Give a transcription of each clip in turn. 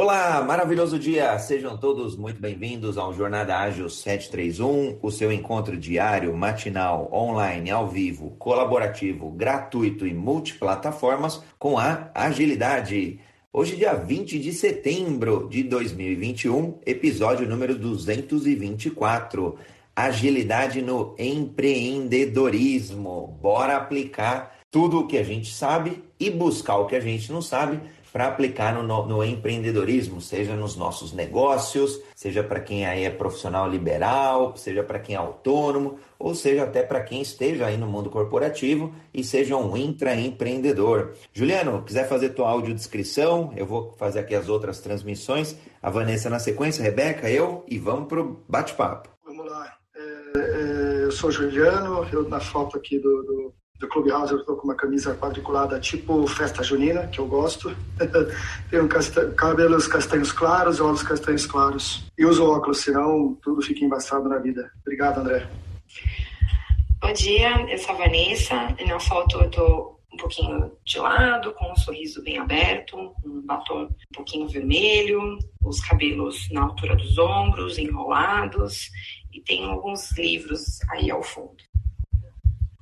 Olá, maravilhoso dia! Sejam todos muito bem-vindos ao Jornada Ágil 731, o seu encontro diário, matinal, online, ao vivo, colaborativo, gratuito e multiplataformas com a agilidade. Hoje, dia 20 de setembro de 2021, episódio número 224. Agilidade no empreendedorismo. Bora aplicar tudo o que a gente sabe e buscar o que a gente não sabe para aplicar no, no, empreendedorismo, seja nos nossos negócios, seja para quem aí é profissional liberal, seja para quem é autônomo, ou seja até para quem esteja aí no mundo corporativo e seja um intraempreendedor. Juliano, quiser fazer tua audiodescrição, eu vou fazer aqui as outras transmissões. A Vanessa na sequência, Rebeca, eu e vamos pro bate-papo. Vamos lá. É, é, eu sou Juliano, eu na foto aqui do, do do Clubhouse eu estou com uma camisa quadriculada tipo festa junina, que eu gosto. Tenho casta cabelos castanhos claros, olhos castanhos claros. E uso óculos, senão tudo fica embaçado na vida. Obrigado, André. Bom dia, eu sou a Vanessa. E na foto eu estou um pouquinho de lado, com um sorriso bem aberto, um batom um pouquinho vermelho, os cabelos na altura dos ombros, enrolados, e tenho alguns livros aí ao fundo.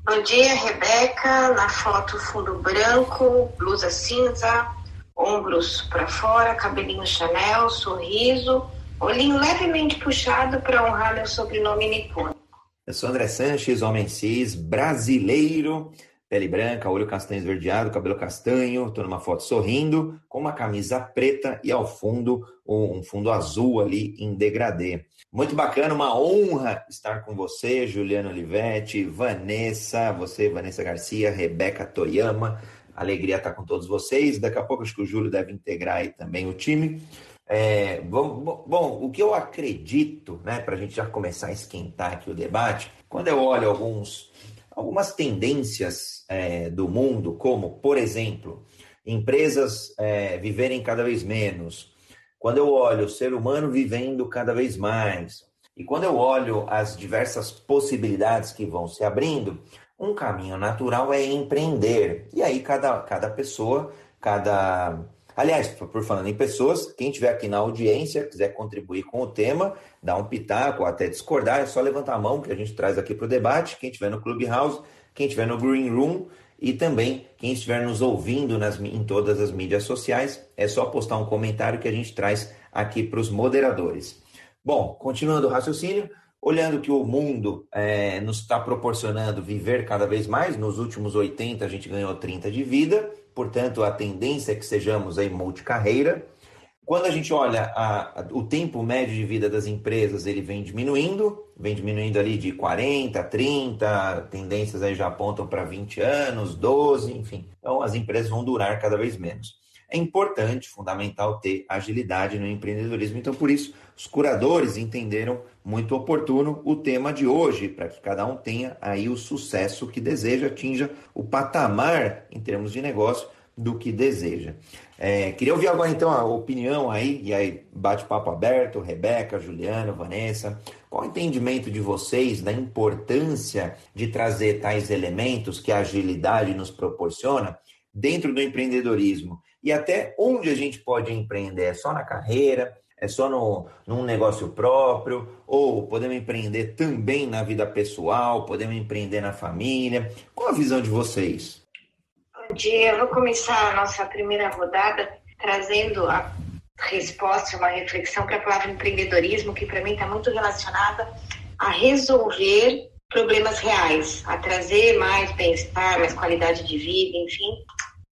Bom dia, Rebeca. Na foto, fundo branco, blusa cinza, ombros para fora, cabelinho Chanel, sorriso, olhinho levemente puxado para honrar meu sobrenome nipônico. Eu sou André Sanches, homem cis, brasileiro, pele branca, olho castanho esverdeado, cabelo castanho, estou numa foto sorrindo, com uma camisa preta e ao fundo um fundo azul ali em degradê. Muito bacana, uma honra estar com você, Juliana Olivetti, Vanessa, você, Vanessa Garcia, Rebeca Toyama. Alegria estar com todos vocês. Daqui a pouco acho que o Júlio deve integrar aí também o time. É, bom, bom, o que eu acredito, né, para a gente já começar a esquentar aqui o debate, quando eu olho alguns algumas tendências é, do mundo, como, por exemplo, empresas é, viverem cada vez menos, quando eu olho o ser humano vivendo cada vez mais, e quando eu olho as diversas possibilidades que vão se abrindo, um caminho natural é empreender. E aí, cada, cada pessoa, cada. Aliás, por falando em pessoas, quem estiver aqui na audiência, quiser contribuir com o tema, dar um pitaco ou até discordar, é só levantar a mão que a gente traz aqui para o debate. Quem estiver no Clubhouse, quem estiver no Green Room e também quem estiver nos ouvindo nas, em todas as mídias sociais, é só postar um comentário que a gente traz aqui para os moderadores. Bom, continuando o raciocínio, olhando que o mundo é, nos está proporcionando viver cada vez mais, nos últimos 80 a gente ganhou 30 de vida, portanto a tendência é que sejamos aí multicarreira. Quando a gente olha a, a, o tempo médio de vida das empresas, ele vem diminuindo, vem diminuindo ali de 40, 30, tendências aí já apontam para 20 anos, 12, enfim. Então as empresas vão durar cada vez menos. É importante, fundamental ter agilidade no empreendedorismo. Então, por isso, os curadores entenderam muito oportuno o tema de hoje, para que cada um tenha aí o sucesso que deseja, atinja o patamar em termos de negócio do que deseja. É, queria ouvir agora então a opinião aí, e aí bate-papo aberto, Rebeca, Juliana, Vanessa. Qual o entendimento de vocês da importância de trazer tais elementos que a agilidade nos proporciona dentro do empreendedorismo? E até onde a gente pode empreender? É só na carreira? É só no, num negócio próprio? Ou podemos empreender também na vida pessoal? Podemos empreender na família? Qual a visão de vocês? Bom dia, eu vou começar a nossa primeira rodada trazendo a resposta, uma reflexão para a palavra empreendedorismo, que para mim está muito relacionada a resolver problemas reais, a trazer mais bem-estar, mais qualidade de vida, enfim.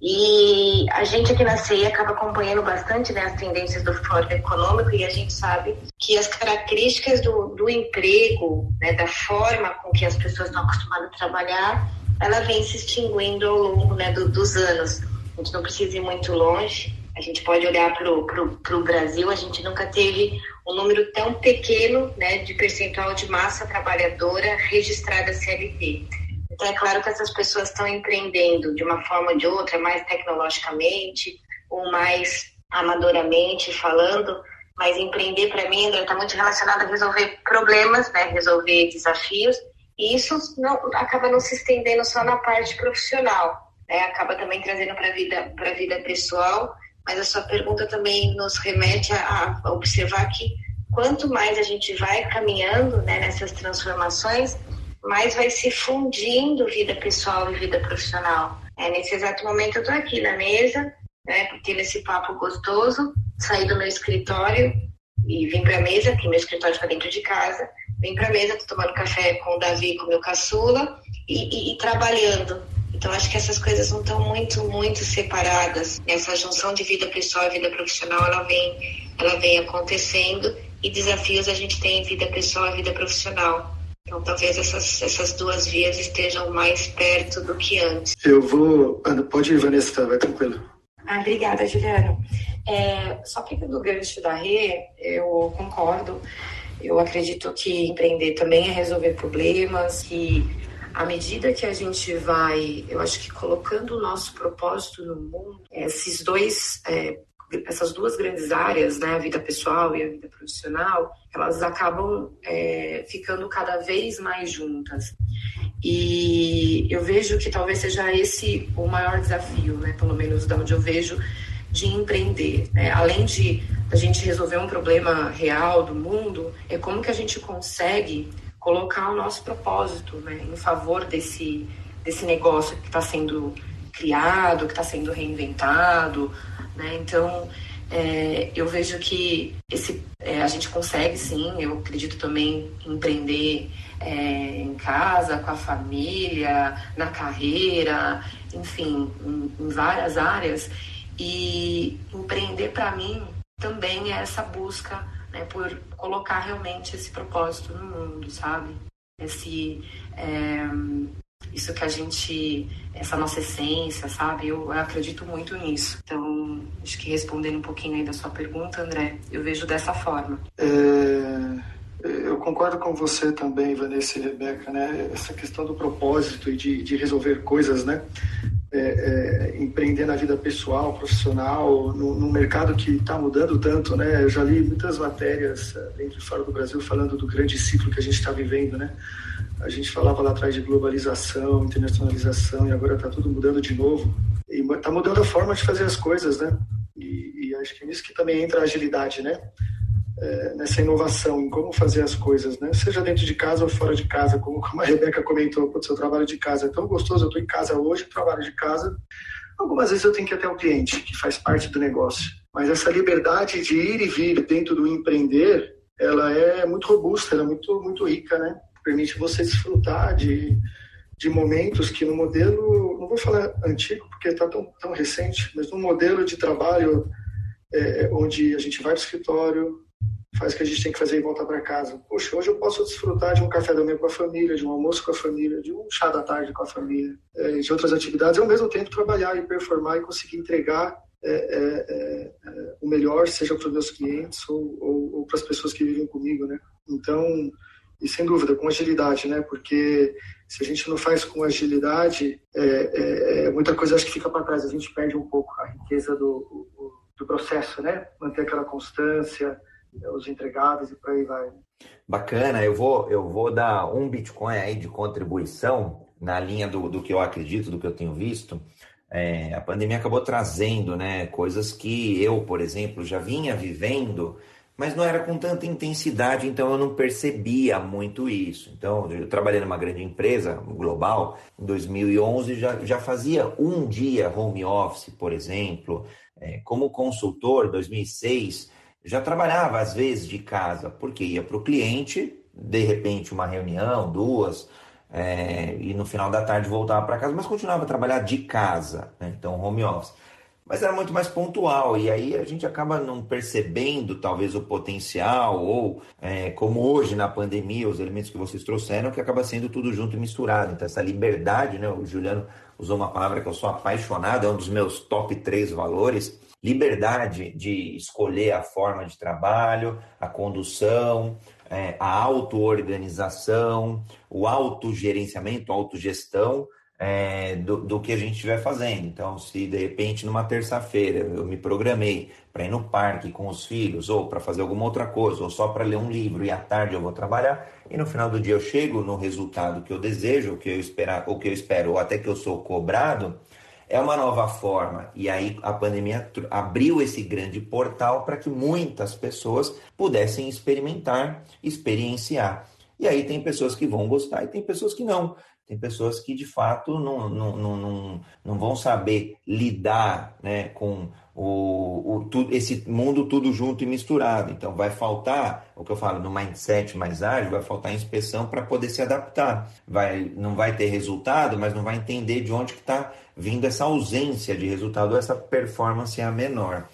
E a gente aqui na CEI acaba acompanhando bastante né, as tendências do Fórum Econômico e a gente sabe que as características do, do emprego, né, da forma com que as pessoas estão acostumadas a trabalhar, ela vem se extinguindo ao longo né, do, dos anos. A gente não precisa ir muito longe. A gente pode olhar para o Brasil, a gente nunca teve um número tão pequeno né, de percentual de massa trabalhadora registrada CLT. Então, é claro que essas pessoas estão empreendendo de uma forma ou de outra, mais tecnologicamente ou mais amadoramente falando, mas empreender para mim está muito relacionado a resolver problemas, né, resolver desafios. E isso não, acaba não se estendendo só na parte profissional, né? acaba também trazendo para a vida, vida pessoal. Mas a sua pergunta também nos remete a, a observar que quanto mais a gente vai caminhando né, nessas transformações, mais vai se fundindo vida pessoal e vida profissional. É, nesse exato momento eu estou aqui na mesa, né, tendo esse papo gostoso, saí do meu escritório e vim para a mesa, que meu escritório fica dentro de casa, vim para a mesa, estou tomando café com o Davi, com o meu caçula, e, e, e trabalhando. Então, acho que essas coisas não estão muito, muito separadas. Essa junção de vida pessoal e vida profissional, ela vem, ela vem acontecendo e desafios a gente tem em vida pessoal e vida profissional. Então, talvez essas, essas duas vias estejam mais perto do que antes. Eu vou. Pode ir, Vanessa, vai tranquilo. Ah, obrigada, Juliano. É, só pegando o gancho da Rê, eu concordo. Eu acredito que empreender também é resolver problemas, que à medida que a gente vai, eu acho que colocando o nosso propósito no mundo, esses dois, é, essas duas grandes áreas, né, a vida pessoal e a vida profissional, elas acabam é, ficando cada vez mais juntas. E eu vejo que talvez seja esse o maior desafio, né, pelo menos da onde eu vejo, de empreender. Né? Além de a gente resolver um problema real do mundo, é como que a gente consegue colocar o nosso propósito né, em favor desse, desse negócio que está sendo criado, que está sendo reinventado. Né? Então, é, eu vejo que esse, é, a gente consegue sim, eu acredito também empreender é, em casa, com a família, na carreira, enfim, em, em várias áreas. E empreender para mim também é essa busca né, por colocar realmente esse propósito no mundo, sabe? Esse, é, isso que a gente, essa nossa essência, sabe? Eu acredito muito nisso. Então, acho que respondendo um pouquinho aí da sua pergunta, André, eu vejo dessa forma. É... Eu concordo com você também, Vanessa e Rebeca, né? Essa questão do propósito e de, de resolver coisas, né? É, é, empreender na vida pessoal, profissional, no, mercado que está mudando tanto, né? Eu já li muitas matérias é, dentro e fora do Brasil falando do grande ciclo que a gente está vivendo, né? A gente falava lá atrás de globalização, internacionalização e agora está tudo mudando de novo. E está mudando a forma de fazer as coisas, né? E, e acho que é nisso que também entra a agilidade, né? é, nessa inovação, em como fazer as coisas, né? Seja dentro de casa ou fora de casa, como, como a Rebeca comentou, o seu trabalho de casa é tão gostoso, eu estou em casa hoje, trabalho de casa. Algumas vezes eu tenho que ir até o cliente, que faz parte do negócio. Mas essa liberdade de ir e vir dentro do empreender, ela é muito robusta, ela é muito, muito rica, né? Permite você desfrutar de, de momentos que no modelo, não vou falar antigo porque está tão, tão recente, mas no modelo de trabalho é, onde a gente vai para o escritório, faz o que a gente tem que fazer e voltar para casa. Poxa, hoje eu posso desfrutar de um café da manhã com a família, de um almoço com a família, de um chá da tarde com a família, é, de outras atividades, e ao mesmo tempo trabalhar e performar e conseguir entregar é, é, é, é o melhor, seja para os meus clientes ou, ou, ou para as pessoas que vivem comigo, né? Então, e sem dúvida, com agilidade, né? Porque se a gente não faz com agilidade, é, muita coisa acho que fica para trás, a gente perde um pouco a riqueza do, do processo, né? Manter aquela constância, os entregáveis e por aí vai. Bacana, eu vou, eu vou dar um Bitcoin aí de contribuição na linha do, do que eu acredito, do que eu tenho visto. É, a pandemia acabou trazendo né, coisas que eu, por exemplo, já vinha vivendo, mas não era com tanta intensidade, então eu não percebia muito isso. Então, eu trabalhei numa grande empresa global, em 2011 já, já fazia um dia home office, por exemplo. É, como consultor, 2006, já trabalhava às vezes de casa, porque ia para o cliente, de repente uma reunião, duas, é, e no final da tarde voltava para casa, mas continuava a trabalhar de casa, né? então home office. Mas era muito mais pontual, e aí a gente acaba não percebendo talvez o potencial, ou é, como hoje na pandemia, os elementos que vocês trouxeram, que acaba sendo tudo junto e misturado. Então, essa liberdade, né? O Juliano usou uma palavra que eu sou apaixonado, é um dos meus top três valores, liberdade de escolher a forma de trabalho, a condução, é, a auto-organização, o autogerenciamento, autogestão é, do, do que a gente estiver fazendo. Então, se de repente numa terça-feira eu me programei para ir no parque com os filhos, ou para fazer alguma outra coisa, ou só para ler um livro e à tarde eu vou trabalhar, e no final do dia eu chego no resultado que eu desejo, que eu, esperar, o que eu espero, ou até que eu sou cobrado, é uma nova forma. E aí a pandemia abriu esse grande portal para que muitas pessoas pudessem experimentar, experienciar. E aí tem pessoas que vão gostar e tem pessoas que não. Tem pessoas que de fato não, não, não, não, não vão saber lidar né, com o, o, tudo, esse mundo tudo junto e misturado. Então vai faltar, o que eu falo, no mindset mais ágil, vai faltar inspeção para poder se adaptar. Vai, não vai ter resultado, mas não vai entender de onde que está vindo essa ausência de resultado, essa performance é a menor.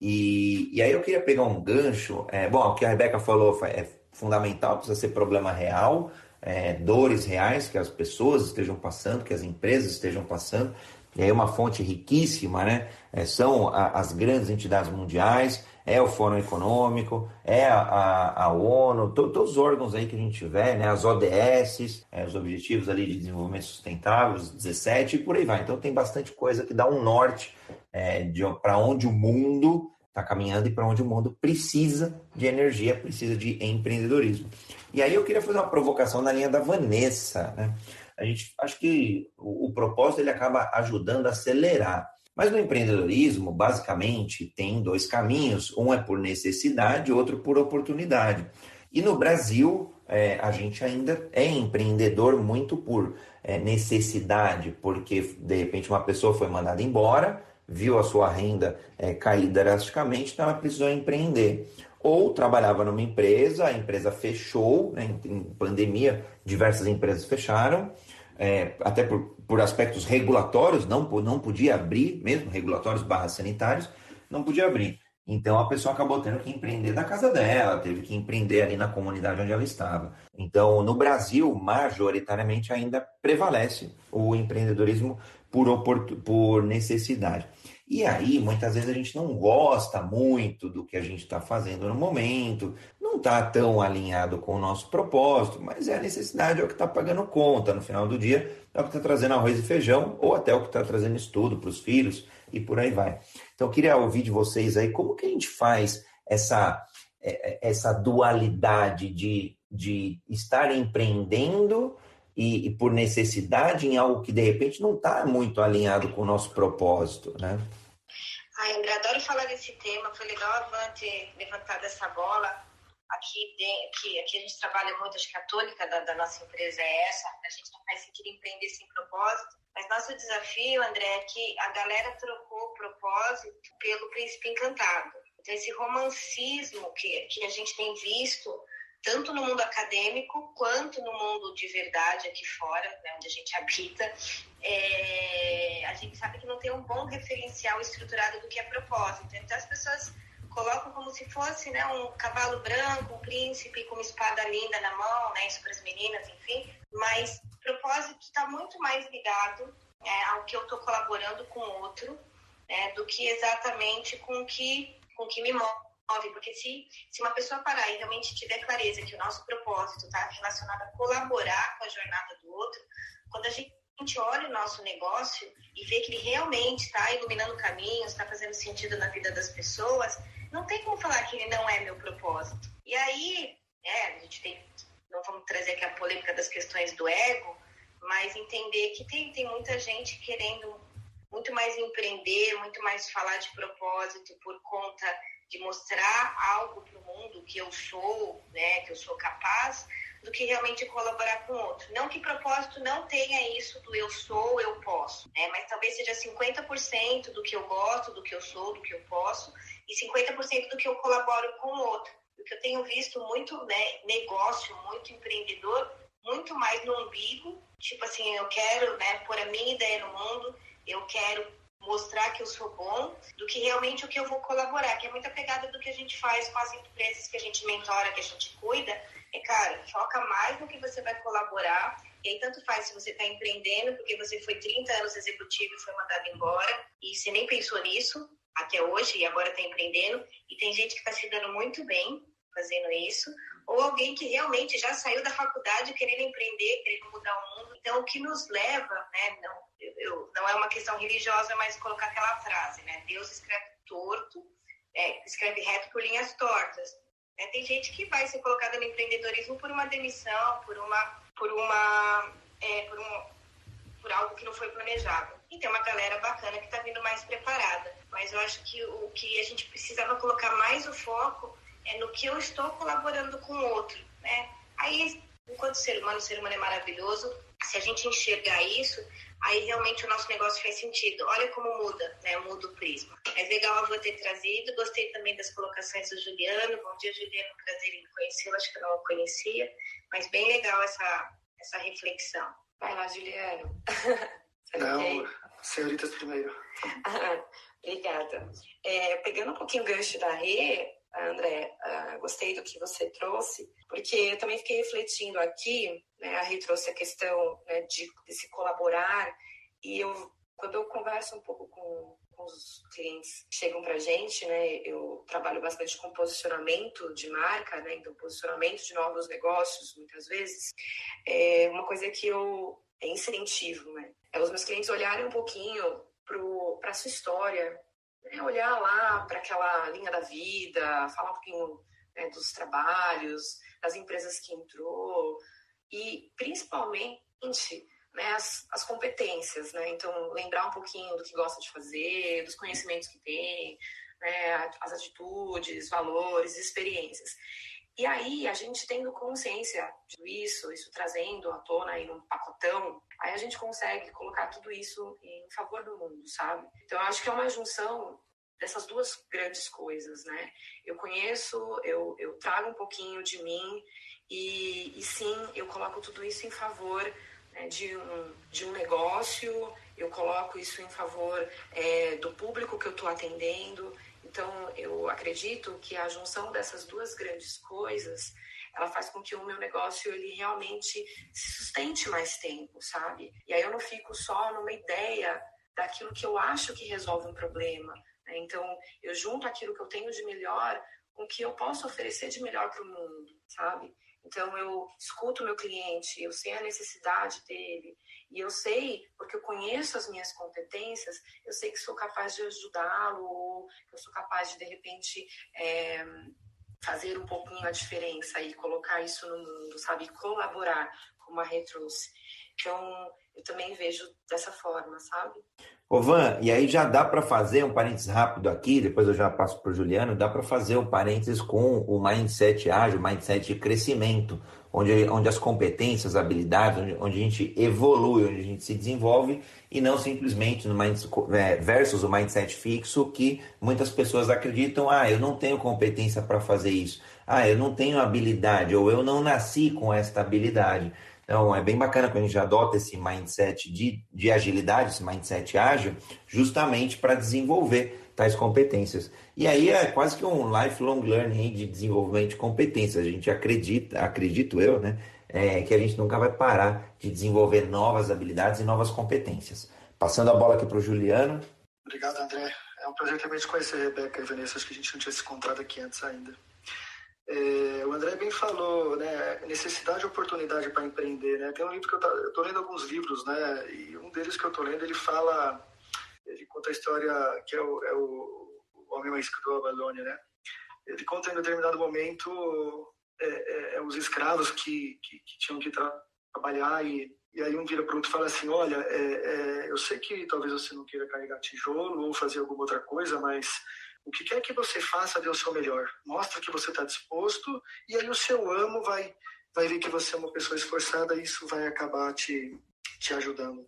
E, e aí eu queria pegar um gancho. É, bom, o que a Rebeca falou é fundamental, precisa ser problema real é, dores reais que as pessoas estejam passando, que as empresas estejam passando. E aí uma fonte riquíssima, né? É, são a, as grandes entidades mundiais, é o Fórum Econômico, é a, a, a ONU, to, todos os órgãos aí que a gente tiver, né? As ODS, é, os Objetivos ali de Desenvolvimento Sustentável, os 17 e por aí vai. Então tem bastante coisa que dá um norte é, para onde o mundo está caminhando e para onde o mundo precisa de energia, precisa de empreendedorismo. E aí eu queria fazer uma provocação na linha da Vanessa. Né? A gente acho que o, o propósito ele acaba ajudando a acelerar. Mas no empreendedorismo, basicamente, tem dois caminhos: um é por necessidade, outro por oportunidade. E no Brasil, é, a gente ainda é empreendedor muito por é, necessidade, porque de repente uma pessoa foi mandada embora, viu a sua renda é, cair drasticamente, então ela precisou empreender. Ou trabalhava numa empresa, a empresa fechou, né, em pandemia, diversas empresas fecharam, é, até por, por aspectos regulatórios, não, não podia abrir, mesmo regulatórios barra sanitários, não podia abrir. Então a pessoa acabou tendo que empreender da casa dela, teve que empreender ali na comunidade onde ela estava. Então, no Brasil, majoritariamente ainda prevalece o empreendedorismo por, por necessidade. E aí, muitas vezes a gente não gosta muito do que a gente está fazendo no momento, não está tão alinhado com o nosso propósito, mas é a necessidade, é o que está pagando conta no final do dia, é o que está trazendo arroz e feijão, ou até o que está trazendo estudo para os filhos e por aí vai. Então, eu queria ouvir de vocês aí como que a gente faz essa, é, é, essa dualidade de, de estar empreendendo e, e, por necessidade em algo que de repente não está muito alinhado com o nosso propósito, né? Ai, André, adoro falar desse tema. Foi legal a Van ter levantado essa bola. Aqui, aqui, aqui a gente trabalha muito, acho que a tônica da, da nossa empresa é essa. A gente não faz sentido empreender sem propósito. Mas nosso desafio, André, é que a galera trocou o propósito pelo príncipe encantado. Então, esse romancismo que, que a gente tem visto tanto no mundo acadêmico quanto no mundo de verdade aqui fora, né, onde a gente habita, é, a gente sabe que não tem um bom referencial estruturado do que é propósito. Então as pessoas colocam como se fosse né, um cavalo branco, um príncipe com uma espada linda na mão, né, isso para as meninas, enfim. Mas propósito está muito mais ligado é, ao que eu estou colaborando com o outro, né, do que exatamente com que com que me move porque se, se uma pessoa parar e realmente tiver clareza que o nosso propósito está relacionado a colaborar com a jornada do outro, quando a gente olha o nosso negócio e vê que ele realmente está iluminando caminhos, está fazendo sentido na vida das pessoas, não tem como falar que ele não é meu propósito. E aí, é, a gente tem, não vamos trazer aqui a polêmica das questões do ego, mas entender que tem, tem muita gente querendo muito mais empreender, muito mais falar de propósito por conta de mostrar algo para o mundo que eu sou, né, que eu sou capaz, do que realmente colaborar com o outro. Não que propósito não tenha isso do eu sou, eu posso, né, mas talvez seja 50% do que eu gosto, do que eu sou, do que eu posso, e 50% do que eu colaboro com o outro. O que eu tenho visto muito né, negócio, muito empreendedor, muito mais no umbigo, tipo assim, eu quero né, pôr a minha ideia no mundo, eu quero mostrar que eu sou bom, do que realmente o que eu vou colaborar, que é muita pegada do que a gente faz com as empresas que a gente mentora, que a gente cuida. É, cara, foca mais no que você vai colaborar. E aí, tanto faz se você está empreendendo, porque você foi 30 anos executivo e foi mandado embora, e você nem pensou nisso até hoje, e agora está empreendendo. E tem gente que está se dando muito bem fazendo isso, ou alguém que realmente já saiu da faculdade querendo empreender, querendo mudar o mundo. Então, o que nos leva, né, não, eu, não é uma questão religiosa, mas colocar aquela frase, né, Deus escreve torto, é, escreve reto por linhas tortas. É, tem gente que vai ser colocada no empreendedorismo por uma demissão, por uma, por uma, é, por um, por algo que não foi planejado. e tem uma galera bacana que está vindo mais preparada. Mas eu acho que o que a gente precisava colocar mais o foco é no que eu estou colaborando com o outro, né? Aí, enquanto ser humano, o ser humano é maravilhoso, se a gente enxergar isso, aí realmente o nosso negócio faz sentido. Olha como muda, né? Muda o prisma. É legal eu ter trazido, gostei também das colocações do Juliano. Bom dia, Juliano, prazer em conhecê-lo, acho que eu não o conhecia, mas bem legal essa, essa reflexão. Vai lá, Juliano. não, senhoritas primeiro. Obrigada. É, pegando um pouquinho o gancho da Rê, André, uh, gostei do que você trouxe, porque eu também fiquei refletindo aqui, né, a Rê trouxe a questão né, de, de se colaborar, e eu, quando eu converso um pouco com, com os clientes que chegam para a gente, né, eu trabalho bastante com posicionamento de marca, né, então posicionamento de novos negócios, muitas vezes, é uma coisa que eu é incentivo, né, é os meus clientes olharem um pouquinho para a sua história, né, olhar lá para aquela linha da vida, falar um pouquinho né, dos trabalhos, das empresas que entrou e principalmente né, as, as competências, né? Então lembrar um pouquinho do que gosta de fazer, dos conhecimentos que tem, né, as atitudes, valores, experiências. E aí, a gente tendo consciência disso, isso trazendo à tona em um pacotão, aí a gente consegue colocar tudo isso em favor do mundo, sabe? Então, eu acho que é uma junção dessas duas grandes coisas, né? Eu conheço, eu, eu trago um pouquinho de mim e, e sim, eu coloco tudo isso em favor né, de, um, de um negócio, eu coloco isso em favor é, do público que eu estou atendendo, então, eu acredito que a junção dessas duas grandes coisas, ela faz com que o meu negócio ele realmente se sustente mais tempo, sabe? E aí eu não fico só numa ideia daquilo que eu acho que resolve um problema. Né? Então, eu junto aquilo que eu tenho de melhor com o que eu posso oferecer de melhor para o mundo, sabe? Então eu escuto meu cliente, eu sei a necessidade dele e eu sei, porque eu conheço as minhas competências, eu sei que sou capaz de ajudá-lo ou eu sou capaz de de repente é, fazer um pouquinho a diferença e colocar isso no mundo, sabe? Colaborar, como a Rê. Então, eu também vejo dessa forma, sabe? Ô Van, e aí já dá para fazer um parênteses rápido aqui, depois eu já passo para o Juliano, dá para fazer um parênteses com o mindset ágil, mindset de crescimento, onde, onde as competências, habilidades, onde, onde a gente evolui, onde a gente se desenvolve, e não simplesmente no mindset, é, versus o mindset fixo, que muitas pessoas acreditam, ah, eu não tenho competência para fazer isso, ah, eu não tenho habilidade, ou eu não nasci com esta habilidade. Então, é bem bacana quando a gente adota esse mindset de, de agilidade, esse mindset ágil, justamente para desenvolver tais competências. E aí é quase que um lifelong learning de desenvolvimento de competências. A gente acredita, acredito eu, né, é, que a gente nunca vai parar de desenvolver novas habilidades e novas competências. Passando a bola aqui para o Juliano. Obrigado, André. É um prazer também te conhecer, Rebeca e Vanessa. Acho que a gente não tinha se encontrado aqui antes ainda. É, o André bem falou, né, necessidade e oportunidade para empreender, né? Tem um livro que eu estou lendo alguns livros, né? E um deles que eu estou lendo, ele fala, ele conta a história que é o, é o, o homem mais escritor da Babilônia, né? Ele conta em determinado momento é, é, é os escravos que, que, que tinham que tra trabalhar e, e aí um vira para o outro e fala assim, olha, é, é, eu sei que talvez você não queira carregar tijolo ou fazer alguma outra coisa, mas o que quer que você faça, dê o seu melhor. Mostra que você está disposto e aí o seu amo vai, vai ver que você é uma pessoa esforçada e isso vai acabar te, te ajudando.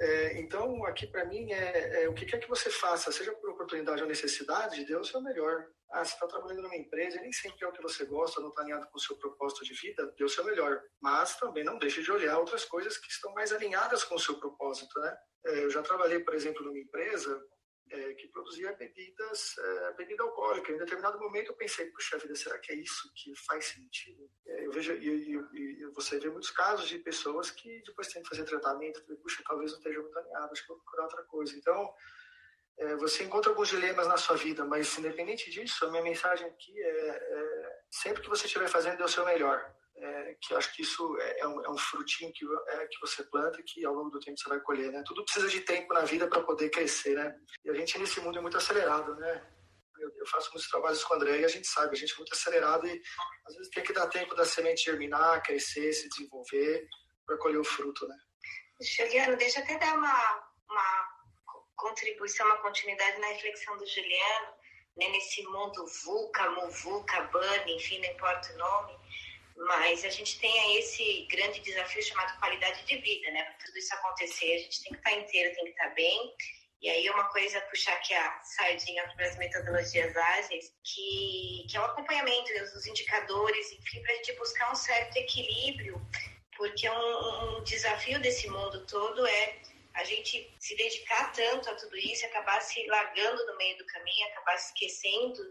É, então, aqui para mim, é, é, o que quer que você faça, seja por oportunidade ou necessidade, dê o seu melhor. Ah, você está trabalhando numa empresa e nem sempre é o que você gosta, não está alinhado com o seu propósito de vida, dê o seu melhor. Mas também não deixe de olhar outras coisas que estão mais alinhadas com o seu propósito, né? É, eu já trabalhei, por exemplo, numa empresa é, que produzia bebidas, é, bebida alcoólica. Em determinado momento eu pensei, puxa vida, será que é isso que faz sentido? É, eu vejo, e, e, e, você vê muitos casos de pessoas que depois têm que fazer tratamento, e, puxa, talvez não esteja muito alinhado, acho que vou procurar outra coisa. Então, é, você encontra alguns dilemas na sua vida, mas independente disso, a minha mensagem aqui é, é sempre que você estiver fazendo, dê o seu melhor é, que acho que isso é, é, um, é um, frutinho que, é, que você planta que ao longo do tempo você vai colher, né? Tudo precisa de tempo na vida para poder crescer, né? E a gente nesse mundo é muito acelerado, né? Eu, eu, faço muitos trabalhos com o André e a gente sabe, a gente é muito acelerado e às vezes tem que dar tempo da semente germinar, crescer, se desenvolver para colher o fruto, né? Juliano, deixa eu até dar uma, uma contribuição, uma continuidade na reflexão do Juliano, né, nesse mundo VUCA, MUVUCA, BAN, enfim, não importa o nome, mas a gente tem esse grande desafio chamado qualidade de vida, né? Para tudo isso acontecer, a gente tem que estar inteiro, tem que estar bem. E aí uma coisa puxar aqui a sardinha para as metodologias ágeis, que, que é o acompanhamento né, dos indicadores, enfim, para a gente buscar um certo equilíbrio, porque um, um desafio desse mundo todo é a gente se dedicar tanto a tudo isso, acabar se largando no meio do caminho, acabar se esquecendo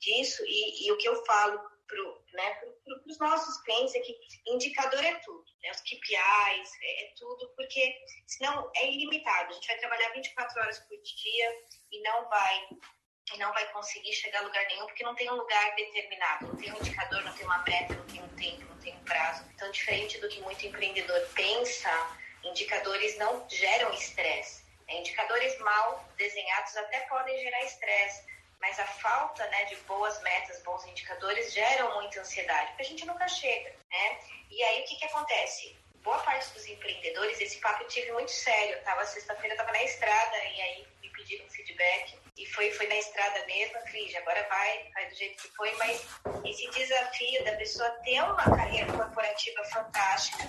disso. E, e o que eu falo para né, pro, os nossos clientes é que indicador é tudo, né, os KPIs é, é, tudo, porque senão é ilimitado. A gente vai trabalhar 24 horas por dia e não vai e não vai conseguir chegar a lugar nenhum porque não tem um lugar determinado, não tem um indicador, não tem uma meta, não tem um tempo, não tem um prazo. Então, diferente do que muito empreendedor pensa, indicadores não geram estresse. Né? Indicadores mal desenhados até podem gerar estresse, mas a falta né, de boas metas, bons indicadores geram muita ansiedade, porque a gente nunca chega. Né? E aí o que, que acontece? Boa parte dos empreendedores, esse papo eu tive muito sério. Tava sexta-feira, eu tava na estrada e aí me pediram feedback e foi, foi na estrada mesmo, Cris, agora vai, vai do jeito que foi, mas esse desafio da pessoa ter uma carreira corporativa fantástica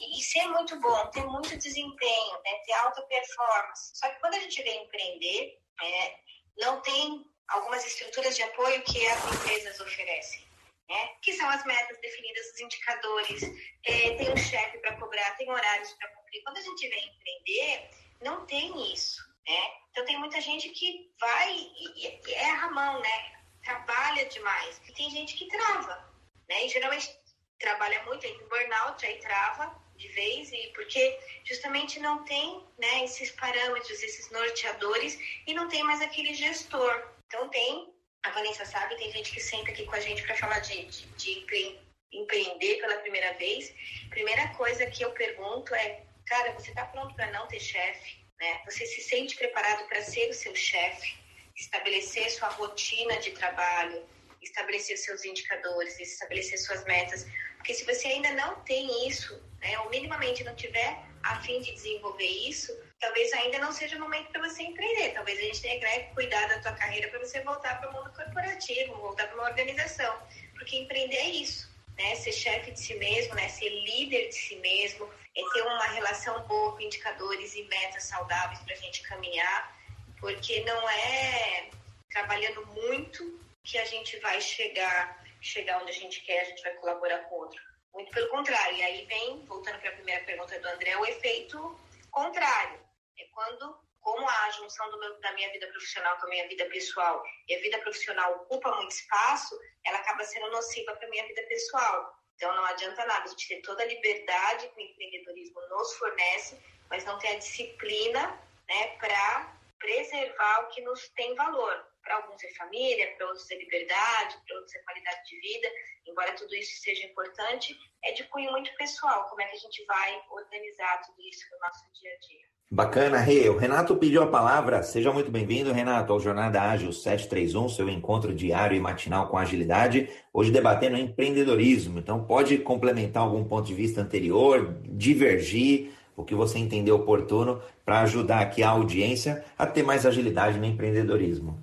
e, e ser muito bom, ter muito desempenho, né, ter alta performance. Só que quando a gente vem empreender, é, não tem algumas estruturas de apoio que as empresas oferecem. Né? Que são as metas definidas, os indicadores, é, tem um chefe para cobrar, tem horários para cumprir. Quando a gente vem empreender, não tem isso. Né? Então tem muita gente que vai e, e erra a mão, né? Trabalha demais. E tem gente que trava, né? E geralmente trabalha muito, entra em burnout, aí trava de vez, e porque justamente não tem né, esses parâmetros, esses norteadores, e não tem mais aquele gestor. Então tem, a Vanessa sabe, tem gente que senta aqui com a gente para falar de, de, de empreender pela primeira vez. Primeira coisa que eu pergunto é, cara, você está pronto para não ter chefe? Né? Você se sente preparado para ser o seu chefe, estabelecer sua rotina de trabalho, estabelecer seus indicadores, estabelecer suas metas. Porque se você ainda não tem isso, né, ou minimamente não tiver a fim de desenvolver isso, talvez ainda não seja o momento para você empreender. Talvez a gente tenha que né, cuidar da tua carreira para você voltar para o mundo corporativo, voltar para uma organização. Porque empreender é isso, né? Ser chefe de si mesmo, né? Ser líder de si mesmo, é ter uma relação boa com indicadores e metas saudáveis para a gente caminhar, porque não é trabalhando muito que a gente vai chegar, chegar onde a gente quer, a gente vai colaborar com o outro. Muito pelo contrário. E aí vem, voltando para a primeira pergunta do André, o efeito contrário. É quando, como a junção meu, da minha vida profissional com a minha vida pessoal e a vida profissional ocupa muito espaço, ela acaba sendo nociva para a minha vida pessoal. Então não adianta nada a gente ter toda a liberdade que o empreendedorismo nos fornece, mas não ter a disciplina né, para preservar o que nos tem valor. Para alguns é família, para outros é liberdade, para outros é qualidade de vida. Embora tudo isso seja importante, é de cunho muito pessoal. Como é que a gente vai organizar tudo isso no nosso dia a dia? Bacana, Rê. O Renato pediu a palavra. Seja muito bem-vindo, Renato, ao Jornada Ágil 731, seu encontro diário e matinal com agilidade. Hoje debatendo empreendedorismo. Então, pode complementar algum ponto de vista anterior, divergir, o que você entender oportuno para ajudar aqui a audiência a ter mais agilidade no empreendedorismo.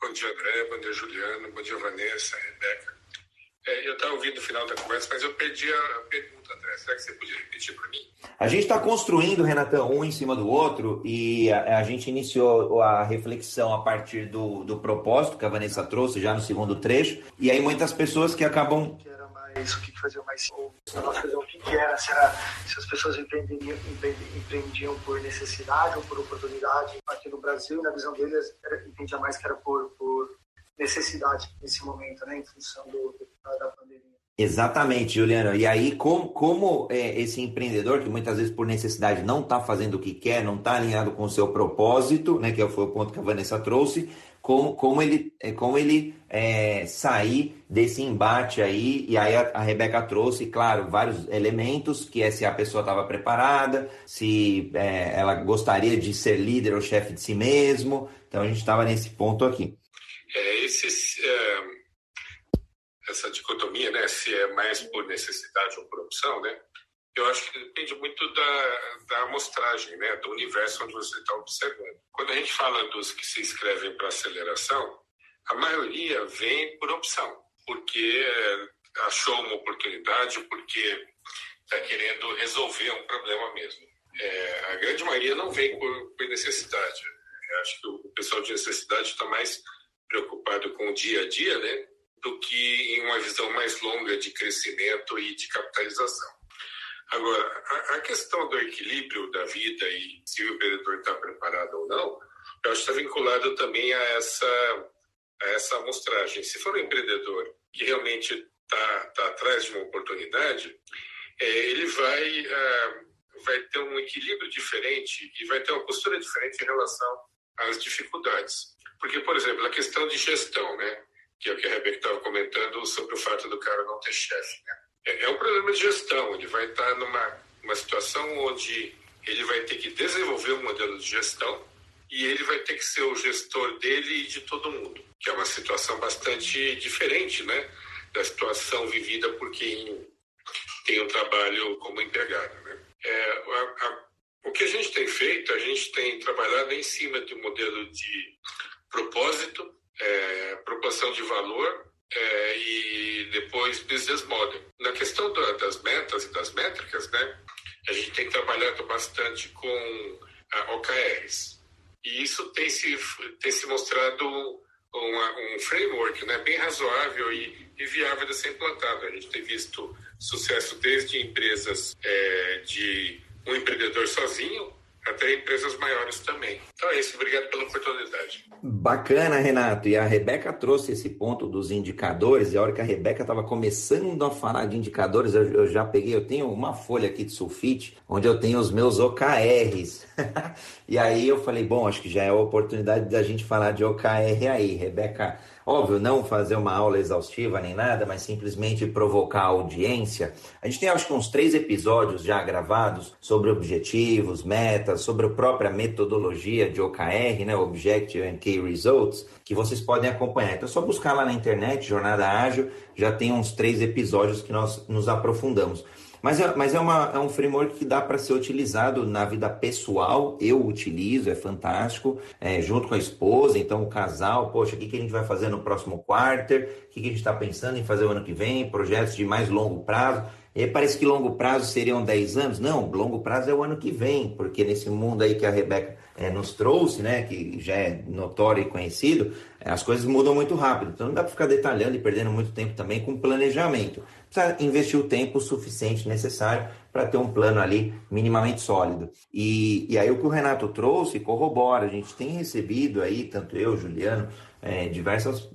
Bom dia, André. Bom dia, Juliano. Bom dia, Vanessa, Rebeca. É, eu estava ouvindo o final da conversa, mas eu perdi a pergunta, André. Será que você podia repetir para mim? A gente está construindo, Renatão, um em cima do outro, e a, a, gente iniciou a reflexão a partir do, do propósito que a Vanessa trouxe já no segundo trecho, e aí muitas pessoas que acabam mais, o que fazia mais o que, que era, se, era, se as pessoas empreendiam, empreendiam por necessidade ou por oportunidade aqui no Brasil, na visão deles, era, entendia mais que era por, por necessidade nesse momento, né, em função do, pandemia. Exatamente, Juliano. E aí, como, como é, esse empreendedor, que muitas vezes por necessidade não está fazendo o que quer, não está alinhado com o seu propósito, né, que foi o ponto que a Vanessa trouxe, como, como ele, é, como ele é, sair desse embate aí, e aí a, a Rebeca trouxe, claro, vários elementos, que é se a pessoa estava preparada, se é, ela gostaria de ser líder ou chefe de si mesmo, então a gente estava nesse ponto aqui. É, esses, é, essa dicotomia, né, se é mais por necessidade ou por opção, né, Eu acho que depende muito da, da amostragem, né, do universo onde você está observando. Quando a gente fala dos que se inscrevem para aceleração, a maioria vem por opção, porque é, achou uma oportunidade, porque está querendo resolver um problema mesmo. É, a grande maioria não vem por, por necessidade. Eu acho que o pessoal de necessidade está mais preocupado com o dia a dia, né, do que em uma visão mais longa de crescimento e de capitalização. Agora, a, questão do equilíbrio da vida e se o empreendedor está preparado ou não, eu acho que está vinculado também a essa, a essa amostragem. Se for um empreendedor que realmente está tá atrás de uma oportunidade, é, ele vai, é, vai ter um equilíbrio diferente e vai ter uma postura diferente em relação às dificuldades. Porque, por exemplo, a questão de gestão, né? Que é o que a Rebeca estava comentando sobre o fato do cara não ter chefe. Né? É, é um problema de gestão. Ele vai estar numa uma situação onde ele vai ter que desenvolver um modelo de gestão e ele vai ter que ser o gestor dele e de todo mundo, que é uma situação bastante diferente, né, da situação vivida por quem tem um trabalho como empregado, né. É, a, a, o que a gente tem feito, a gente tem trabalhado em cima de um modelo de propósito, é, proporção de valor é, e depois business model. Na questão da, das metas e das métricas, né, a gente tem trabalhado bastante com OKRs. E isso tem se, tem se mostrado uma, um framework né, bem razoável e, e, viável de ser implantado. A gente tem visto sucesso desde empresas é, de um empreendedor sozinho até empresas maiores também. Então é isso, obrigado pela oportunidade. Bacana, Renato. E a Rebeca trouxe esse ponto dos indicadores, e a hora que a Rebeca estava começando a falar de indicadores, eu, eu, já peguei, eu tenho uma folha aqui de sulfite, onde eu tenho os meus OKRs. e aí eu falei, bom, acho que já é a oportunidade da gente falar de OKR aí. Rebeca Óbvio, não fazer uma aula exaustiva nem nada, mas simplesmente provocar a audiência. A gente tem acho que uns três episódios já gravados sobre objetivos, metas, sobre a própria metodologia de OKR, né, Objective and Key Results, que vocês podem acompanhar. Então é só buscar lá na internet, Jornada Ágil, já tem uns três episódios que nós nos aprofundamos. Mas é, mas é, uma, é um framework que dá para ser utilizado na vida pessoal. Eu utilizo, é fantástico, é, junto com a esposa. Então, o casal, poxa, o que, que a gente vai fazer no próximo quarter? O que, que a gente está pensando em fazer o ano que vem? Projetos de mais longo prazo. E parece que longo prazo seriam 10 anos. Não, longo prazo é o ano que vem, porque nesse mundo aí que a Rebeca é, nos trouxe, né, que já é notório e conhecido, as coisas mudam muito rápido. Então não dá para ficar detalhando e perdendo muito tempo também com planejamento. Precisa investir o tempo suficiente necessário para ter um plano ali minimamente sólido. E, e aí o que o Renato trouxe corrobora. A gente tem recebido aí, tanto eu, Juliano, é, diversos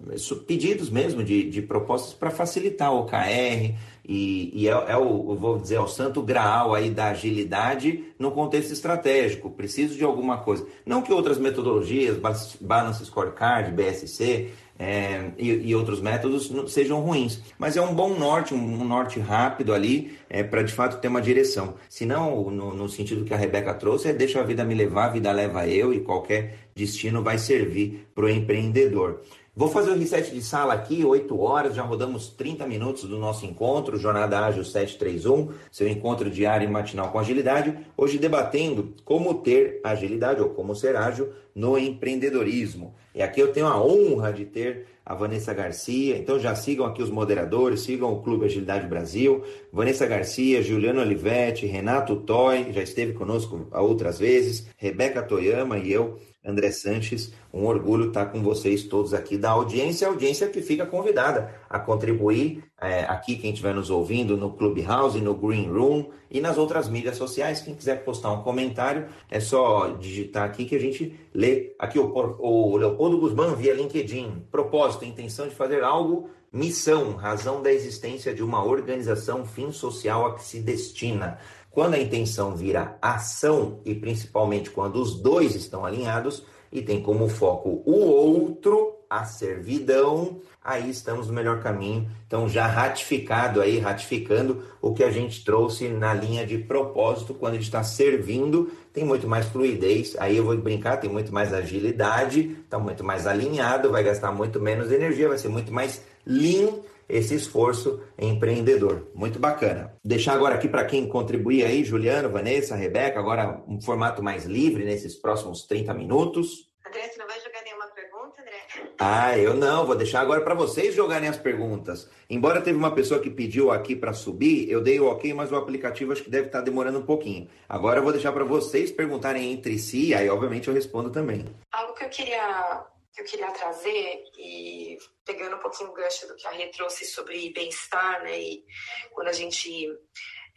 pedidos mesmo de, de propostas para facilitar o OKR e, e é, é, o, vou dizer, é o santo graal aí da agilidade no contexto estratégico. Preciso de alguma coisa. Não que outras metodologias, Balance Scorecard, BSC, é, e, e, outros métodos sejam ruins. Mas é um bom norte, um, um norte rápido ali, é, para de fato ter uma direção. Se não, no, no, sentido que a Rebeca trouxe, é deixa a vida me levar, a vida leva eu, e qualquer destino vai servir para o empreendedor. Vou fazer o reset de sala aqui, 8 horas, já rodamos 30 minutos do nosso encontro, Jornada Ágil 731, seu encontro diário e matinal com agilidade, hoje debatendo como ter agilidade ou como ser ágil no empreendedorismo. E aqui eu tenho a honra de ter a Vanessa Garcia, então já sigam aqui os moderadores, sigam o Clube Agilidade Brasil, Vanessa Garcia, Juliano Olivetti, Renato Toy, já esteve conosco outras vezes, Rebeca Toyama e eu André Sanches, um orgulho estar com vocês todos aqui da audiência, audiência que fica convidada a contribuir é, aqui, quem estiver nos ouvindo, no Clubhouse, no Green Room e nas outras mídias sociais. Quem quiser postar um comentário, é só digitar aqui que a gente lê. Aqui o, o Leopoldo Guzmán via LinkedIn. Propósito, intenção de fazer algo, missão, razão da existência de uma organização, fim social a que se destina. Quando a intenção vira ação, e principalmente quando os dois estão alinhados e tem como foco o outro, a servidão, aí estamos no melhor caminho. Então, já ratificado aí, ratificando o que a gente trouxe na linha de propósito, quando ele está servindo, tem muito mais fluidez. Aí eu vou brincar, tem muito mais agilidade, está muito mais alinhado, vai gastar muito menos energia, vai ser muito mais lean esse esforço empreendedor. Muito bacana. Deixar agora aqui para quem contribuir aí, Juliano, Vanessa, Rebeca, agora um formato mais livre nesses próximos 30 minutos. André, você não vai jogar nenhuma pergunta, André? Ah, eu não, vou deixar agora para vocês jogarem as perguntas. Embora teve uma pessoa que pediu aqui para subir, eu dei o ok, mas o aplicativo acho que deve estar tá demorando um pouquinho. Agora eu vou deixar para vocês perguntarem entre si, aí obviamente eu respondo também. Algo que eu queria que eu queria trazer, e pegando um pouquinho o gancho do que a Rê trouxe sobre bem-estar, né? E quando a gente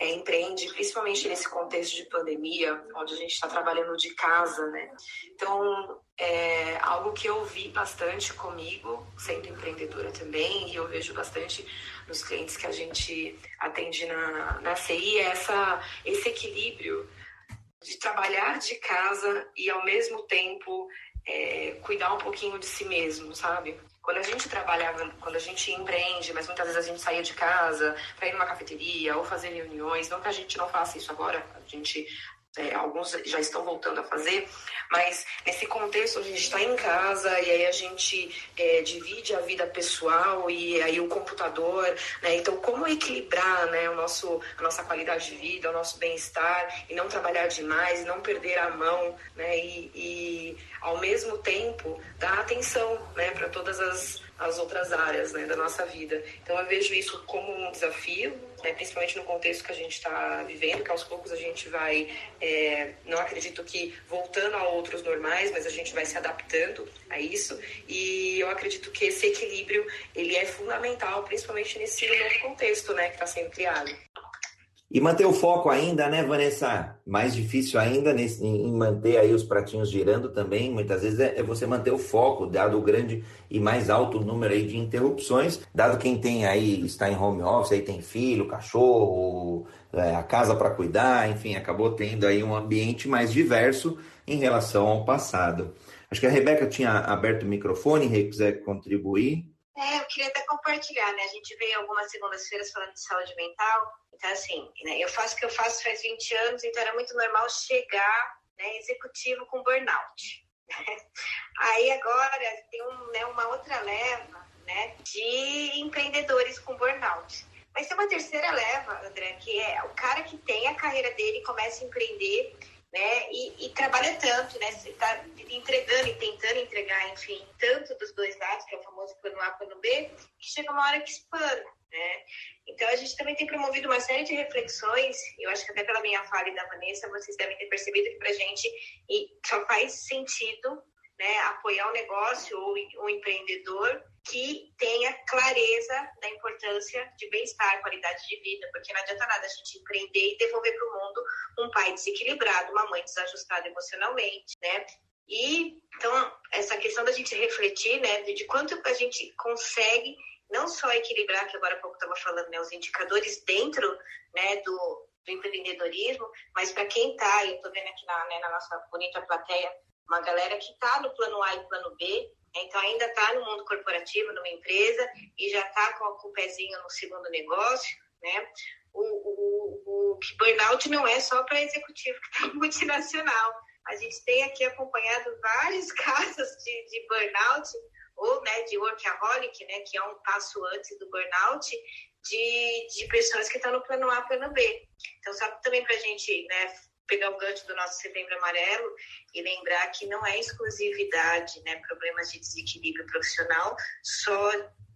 é, empreende, principalmente nesse contexto de pandemia, onde a gente está trabalhando de casa, né? Então, é algo que eu vi bastante comigo, sendo empreendedora também, e eu vejo bastante nos clientes que a gente atende na, na CI, é essa, esse equilíbrio de trabalhar de casa e, ao mesmo tempo, é, cuidar um pouquinho de si mesmo, sabe? Quando a gente trabalhava, quando a gente empreende, mas muitas vezes a gente saía de casa para ir numa cafeteria ou fazer reuniões, não que a gente não faça isso agora, a gente é, alguns já estão voltando a fazer, mas nesse contexto a gente está em casa e aí a gente é, divide a vida pessoal e aí o computador, né? Então como equilibrar, né, o nosso, a nossa qualidade de vida, o nosso bem-estar e não trabalhar demais, não perder a mão, né? E, e ao mesmo tempo dar atenção, né, para todas as, as outras áreas, né, da nossa vida. Então eu vejo isso como um desafio, né, principalmente no contexto que a gente está vivendo, que aos poucos a gente vai, é, não acredito que voltando a outros normais, mas a gente vai se adaptando a isso. E eu acredito que esse equilíbrio ele é fundamental, principalmente nesse novo contexto, né, que está sendo criado. E manter o foco ainda, né, Vanessa? Mais difícil ainda nesse, em manter aí os pratinhos girando também. Muitas vezes é, é, você manter o foco, dado o grande e mais alto número aí de interrupções. Dado quem tem aí, está em home office, aí tem filho, cachorro, é, a casa para cuidar, enfim, acabou tendo aí um ambiente mais diverso em relação ao passado. Acho que a Rebeca tinha aberto o microfone, se quiser contribuir. É, eu queria até compartilhar, né? A gente veio algumas segundas-feiras falando de saúde mental. Então, assim, né, eu faço o que eu faço faz 20 anos, então era muito normal chegar né, executivo com burnout. Aí agora tem um, né, uma outra leva né, de empreendedores com burnout. Mas tem uma terceira leva, André, que é o cara que tem a carreira dele e começa a empreender né? E, e, trabalha tanto, né? Está entregando e tentando entregar, enfim, tanto dos dois lados, que é o famoso plano A, plano B, que chega uma hora que espana, né? Então a gente também tem promovido uma série de reflexões, eu acho que até pela minha fala e da Vanessa, vocês devem ter percebido que para gente só faz sentido né, apoiar o negócio ou o empreendedor que tenha clareza da importância de bem-estar, qualidade de vida, porque não adianta nada a gente empreender e devolver para o mundo um pai desequilibrado, uma mãe desajustada emocionalmente, né? E então essa questão da gente refletir, né, de quanto a gente consegue não só equilibrar, que agora há pouco estava falando, né, os indicadores dentro, né, do, do empreendedorismo, mas para quem está, eu estou vendo aqui na, né, na nossa bonita plateia, uma galera que está no plano A e plano B, então ainda está no mundo corporativo, numa empresa, e já está com, o pezinho no segundo negócio, né? O, o, o burnout não é só para executivo que está multinacional. A gente tem aqui acompanhado vários casos de, de burnout, ou né, de workaholic, né, que é um passo antes do burnout, de, de pessoas que estão no plano A, plano B. Então, só também para a gente né, pegar o gancho do nosso setembro amarelo e lembrar que não é exclusividade, né, problemas de desequilíbrio profissional, só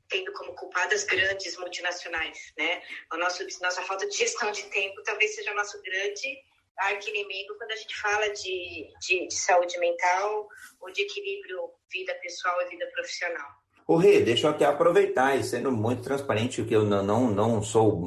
tendo como culpadas grandes multinacionais, né? A nossa, nossa falta de gestão de tempo talvez seja o nosso grande arqui-inimigo quando a gente fala de, de, de saúde mental ou de equilíbrio vida pessoal e vida profissional. O Rê, deixa eu até aproveitar e sendo muito transparente, que eu não, não, não sou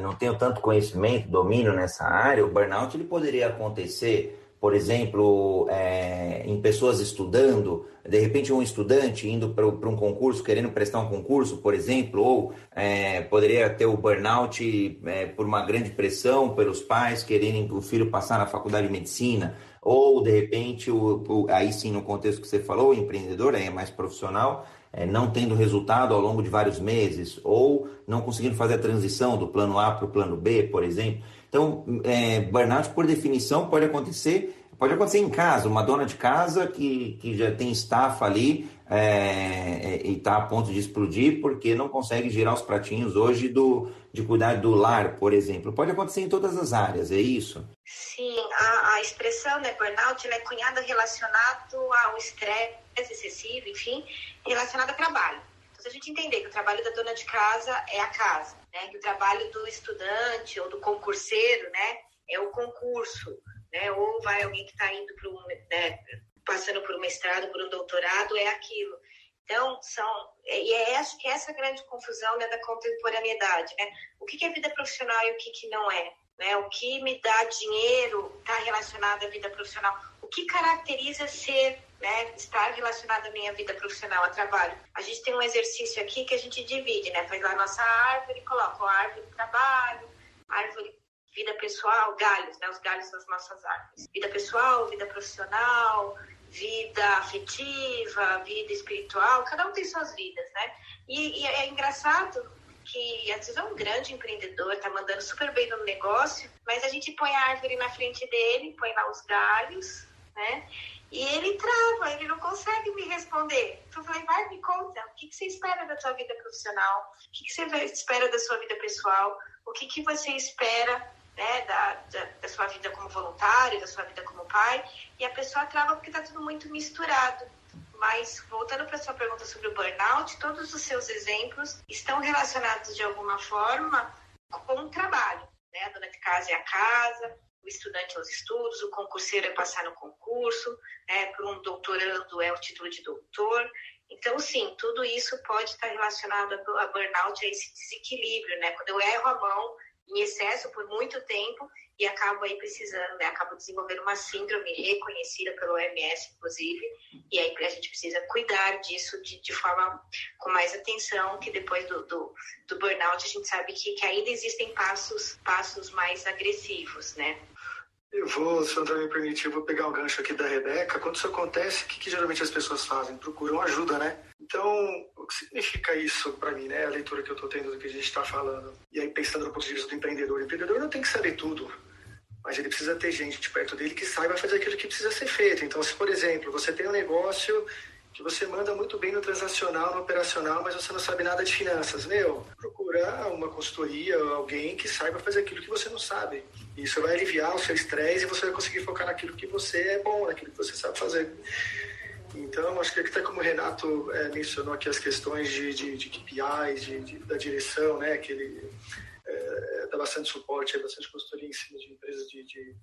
não tenho tanto conhecimento, domínio nessa área, o burnout ele poderia acontecer, por exemplo, é, em pessoas estudando, de repente um estudante indo para um concurso, querendo prestar um concurso, por exemplo, ou é, poderia ter o burnout é, por uma grande pressão pelos pais querendo o filho passar na faculdade de medicina, ou de repente, o, o, aí sim no contexto que você falou, o empreendedor é mais profissional, é, não tendo resultado ao longo de vários meses, ou não conseguindo fazer a transição do plano A para o plano B, por exemplo. Então, é, burnout, por definição, pode acontecer Pode acontecer em casa, uma dona de casa que, que já tem estafa ali é, é e está a ponto de explodir porque não consegue girar os pratinhos hoje do, de cuidar do lar, por exemplo. Pode acontecer em todas as áreas, é isso? Sim, a, a expressão né, burnout é cunhada relacionado ao estresse excessivo, enfim, relacionado ao trabalho. Então, se a gente entender que o trabalho da dona de casa é a casa, né, que o trabalho do estudante ou do concurseiro né, é o concurso, né? Ou vai alguém que está indo para um, né, passando por um mestrado, por um doutorado, é aquilo. Então, são, e é essa, é essa grande confusão né, da contemporaneidade, né? O que, que é vida profissional e o que, que não é? Né? O que me dá dinheiro está relacionado à vida profissional. O que caracteriza ser, né, estar relacionado à minha vida profissional, a trabalho? A gente tem um exercício aqui que a gente divide, né? Faz lá a nossa árvore, coloca a árvore de trabalho, árvore vida pessoal, galhos, né? Os galhos das nossas árvores. Vida pessoal, vida profissional, vida afetiva, vida espiritual, cada um tem suas vidas, né? E, e é engraçado que às vezes é um grande empreendedor, tá mandando super bem no negócio, mas a gente põe a árvore na frente dele, põe lá os galhos, né? E ele trava, ele não consegue me responder. Então eu falei, vai, me conta, o que, que você espera da sua vida profissional? O que, que você espera da sua vida pessoal? O que, que você espera né, da, da, da, sua vida como voluntário, da sua vida como pai, e a pessoa trava porque está tudo muito misturado. Mas, voltando para a sua pergunta sobre o burnout, todos os seus exemplos estão relacionados de alguma forma com o trabalho. Né? A dona de casa é a casa, o estudante aos estudos, o concurseiro é passar no concurso, né? para um doutorando é o título de doutor. Então, sim, tudo isso pode estar relacionado a burnout, a esse desequilíbrio, né? Quando eu erro a mão em excesso por muito tempo e acabo aí precisando, né, acabo desenvolvendo uma síndrome reconhecida pelo OMS, inclusive, e aí a gente precisa cuidar disso de, de forma com mais atenção, que depois do, do, do burnout a gente sabe que, que ainda existem passos, passos mais agressivos, né? Eu vou, se André me permitir, vou pegar o gancho aqui da Rebeca. Quando isso acontece, o que, que geralmente as pessoas fazem? Procuram ajuda, né? Então, o que significa isso para mim, né? A leitura que eu estou tendo do que a gente está falando. E aí, pensando no ponto de vista do empreendedor. O empreendedor não tem que saber tudo, mas ele precisa ter gente de perto dele que saiba fazer aquilo que precisa ser feito. Então, se, por exemplo, você tem um negócio que você manda muito bem no transacional, no operacional, mas você não sabe nada de finanças. Meu, procurar uma consultoria, alguém que saiba fazer aquilo que você não sabe. Isso vai aliviar o seu estresse e você vai conseguir focar naquilo que você é bom, naquilo que você sabe fazer. Então, acho que até como o Renato é, mencionou aqui as questões de, de, de KPIs, de, de, da direção, né, que ele é, dá bastante suporte, bastante consultoria em cima de empresas de,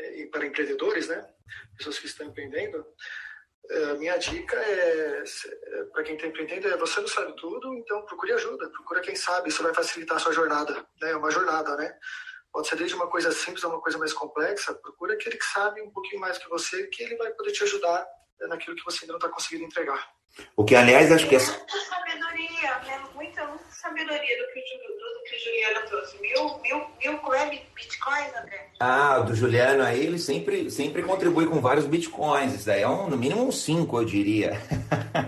é, para empreendedores, né, pessoas que estão empreendendo. É, minha dica é, é para quem está empreendendo, é você não sabe tudo, então procure ajuda, procura quem sabe, isso vai facilitar a sua jornada, né, é uma jornada, né. Pode ser desde uma coisa simples a uma coisa mais complexa, procura aquele que sabe um pouquinho mais que você, que ele vai poder te ajudar naquilo que você ainda não está conseguindo entregar. O que, aliás, acho que é. Muita sabedoria, né? muita, muita sabedoria do que, do que o Juliano trouxe. Mil, mil, mil é, bitcoins, André? Ah, do Juliano aí, ele sempre, sempre contribui com vários bitcoins. Isso daí é um, no mínimo um 5, eu diria.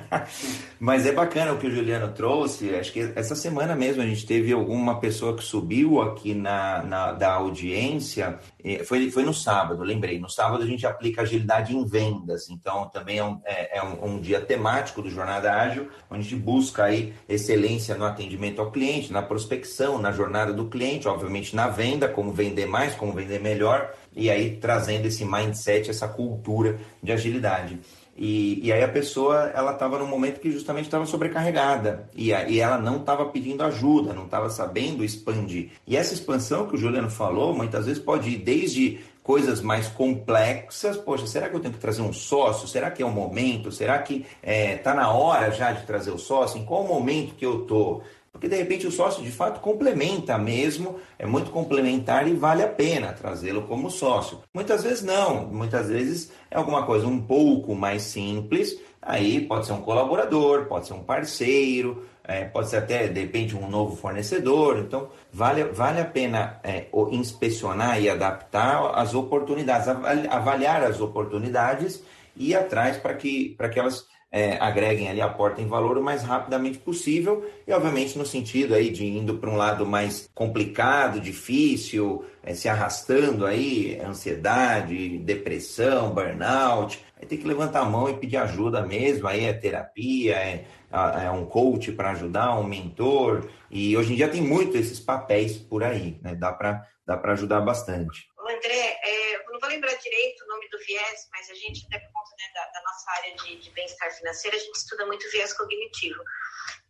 Mas é bacana o que o Juliano trouxe. Acho que essa semana mesmo a gente teve alguma pessoa que subiu aqui na, na da audiência. Foi, foi no sábado, lembrei. No sábado a gente aplica agilidade em vendas. Então também é um, é, é um, um dia temático do Jornada Ágil, onde a gente busca aí excelência no atendimento ao cliente, na prospecção, na jornada do cliente, obviamente na venda, como vender mais, como vender melhor, e aí trazendo esse mindset, essa cultura de agilidade. E, e aí a pessoa ela estava num momento que justamente estava sobrecarregada e, a, e ela não estava pedindo ajuda, não estava sabendo expandir. E essa expansão que o Juliano falou, muitas vezes pode ir desde coisas mais complexas. Poxa, será que eu tenho que trazer um sócio? Será que é o momento? Será que está é, tá na hora já de trazer o sócio? Em qual momento que eu estou? Porque de repente o sócio de fato complementa mesmo, é muito complementar e vale a pena trazê-lo como sócio. Muitas vezes não, muitas vezes é alguma coisa um pouco mais simples, aí pode ser um colaborador, pode ser um parceiro, é, pode ser até de repente um novo fornecedor. Então vale, vale a pena é, inspecionar e adaptar as oportunidades, avaliar as oportunidades e ir atrás para que, que elas é, agreguem ali, aportem valor o mais rapidamente possível e, obviamente, no sentido aí de indo para um lado mais complicado, difícil, é, se arrastando aí, ansiedade, depressão, burnout, aí tem que levantar a mão e pedir ajuda mesmo, aí é terapia, é, é um coach para ajudar, um mentor, e hoje em dia tem muito esses papéis por aí, né? Dá para dá ajudar bastante. André, é, eu não vou lembrar direito o nome do viés, mas a gente, até da, da, nossa área de, de bem-estar financeiro, a gente estuda muito viés cognitivo.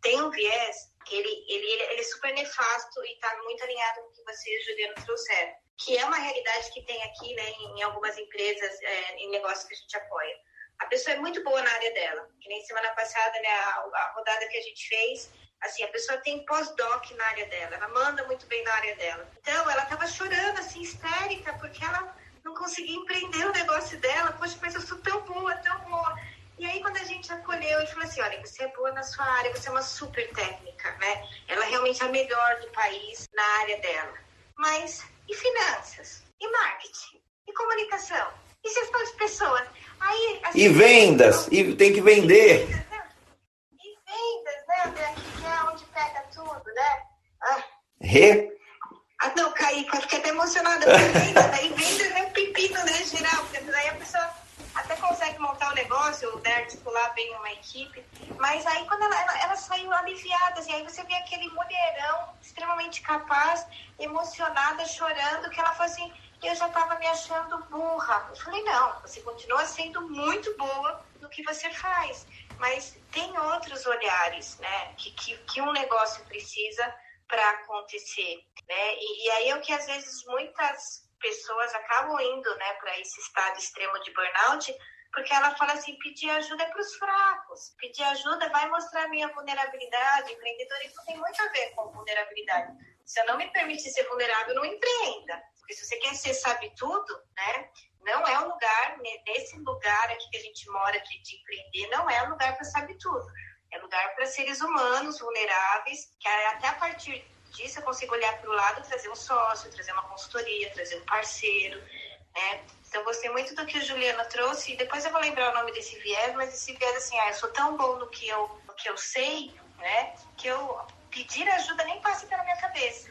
Tem um viés que ele, ele, ele é super nefasto e está muito alinhado com o que você e o Juliano trouxeram, que é uma realidade que tem aqui né, em, em algumas empresas, é, em negócios que a gente apoia. A pessoa é muito boa na área dela, que nem semana passada, né, a, a rodada que a gente fez, Assim, a pessoa tem pós-doc na área dela, ela manda muito bem na área dela. Então, ela estava chorando, assim, histérica, porque ela não conseguia empreender o negócio dela. Poxa, mas eu sou tão boa, tão boa. E aí, quando a gente acolheu e falou assim: olha, você é boa na sua área, você é uma super técnica, né? Ela é realmente a melhor do país na área dela. Mas e finanças? E marketing? E comunicação? E gestão de pessoas? Aí, assim, e vendas? E tem que vender. E vendas, né, André? Que é onde pega tudo, né? Ah. Re? Ah, não, eu fiquei até emocionada com vendas. Daí vendas é um pepino, né, geral? Porque daí a pessoa até consegue montar o negócio, né, articular bem uma equipe. Mas aí quando ela, ela, ela saiu aliviada, assim, aí você vê aquele mulherão extremamente capaz, emocionada, chorando, que ela falou assim, eu já estava me achando burra. Eu falei, não, você continua sendo muito boa no que você faz. Mas tem outros olhares, né, que, que, que um negócio precisa para acontecer, né? E, e, aí é o que às vezes muitas pessoas acabam indo, né, para esse estado extremo de burnout, porque ela fala assim, pedir ajuda é para os fracos, pedir ajuda vai mostrar minha vulnerabilidade, empreendedorismo tem muito a ver com vulnerabilidade. Se eu não me permitir ser vulnerável, não empreenda. Porque se você quer ser sabe tudo, né, não é o lugar, nesse lugar aqui que a gente mora de, de empreender, não é o lugar para sabe tudo é lugar para seres humanos vulneráveis, que até a partir disso eu consigo olhar para o lado, trazer um sócio, trazer uma consultoria, trazer um parceiro, né? Então, gostei muito do que a Juliana trouxe, e depois eu vou lembrar o nome desse viés, mas esse viés, assim, ah, eu sou tão bom no que eu, no que eu sei, né, que eu pedir ajuda nem passa pela minha cabeça.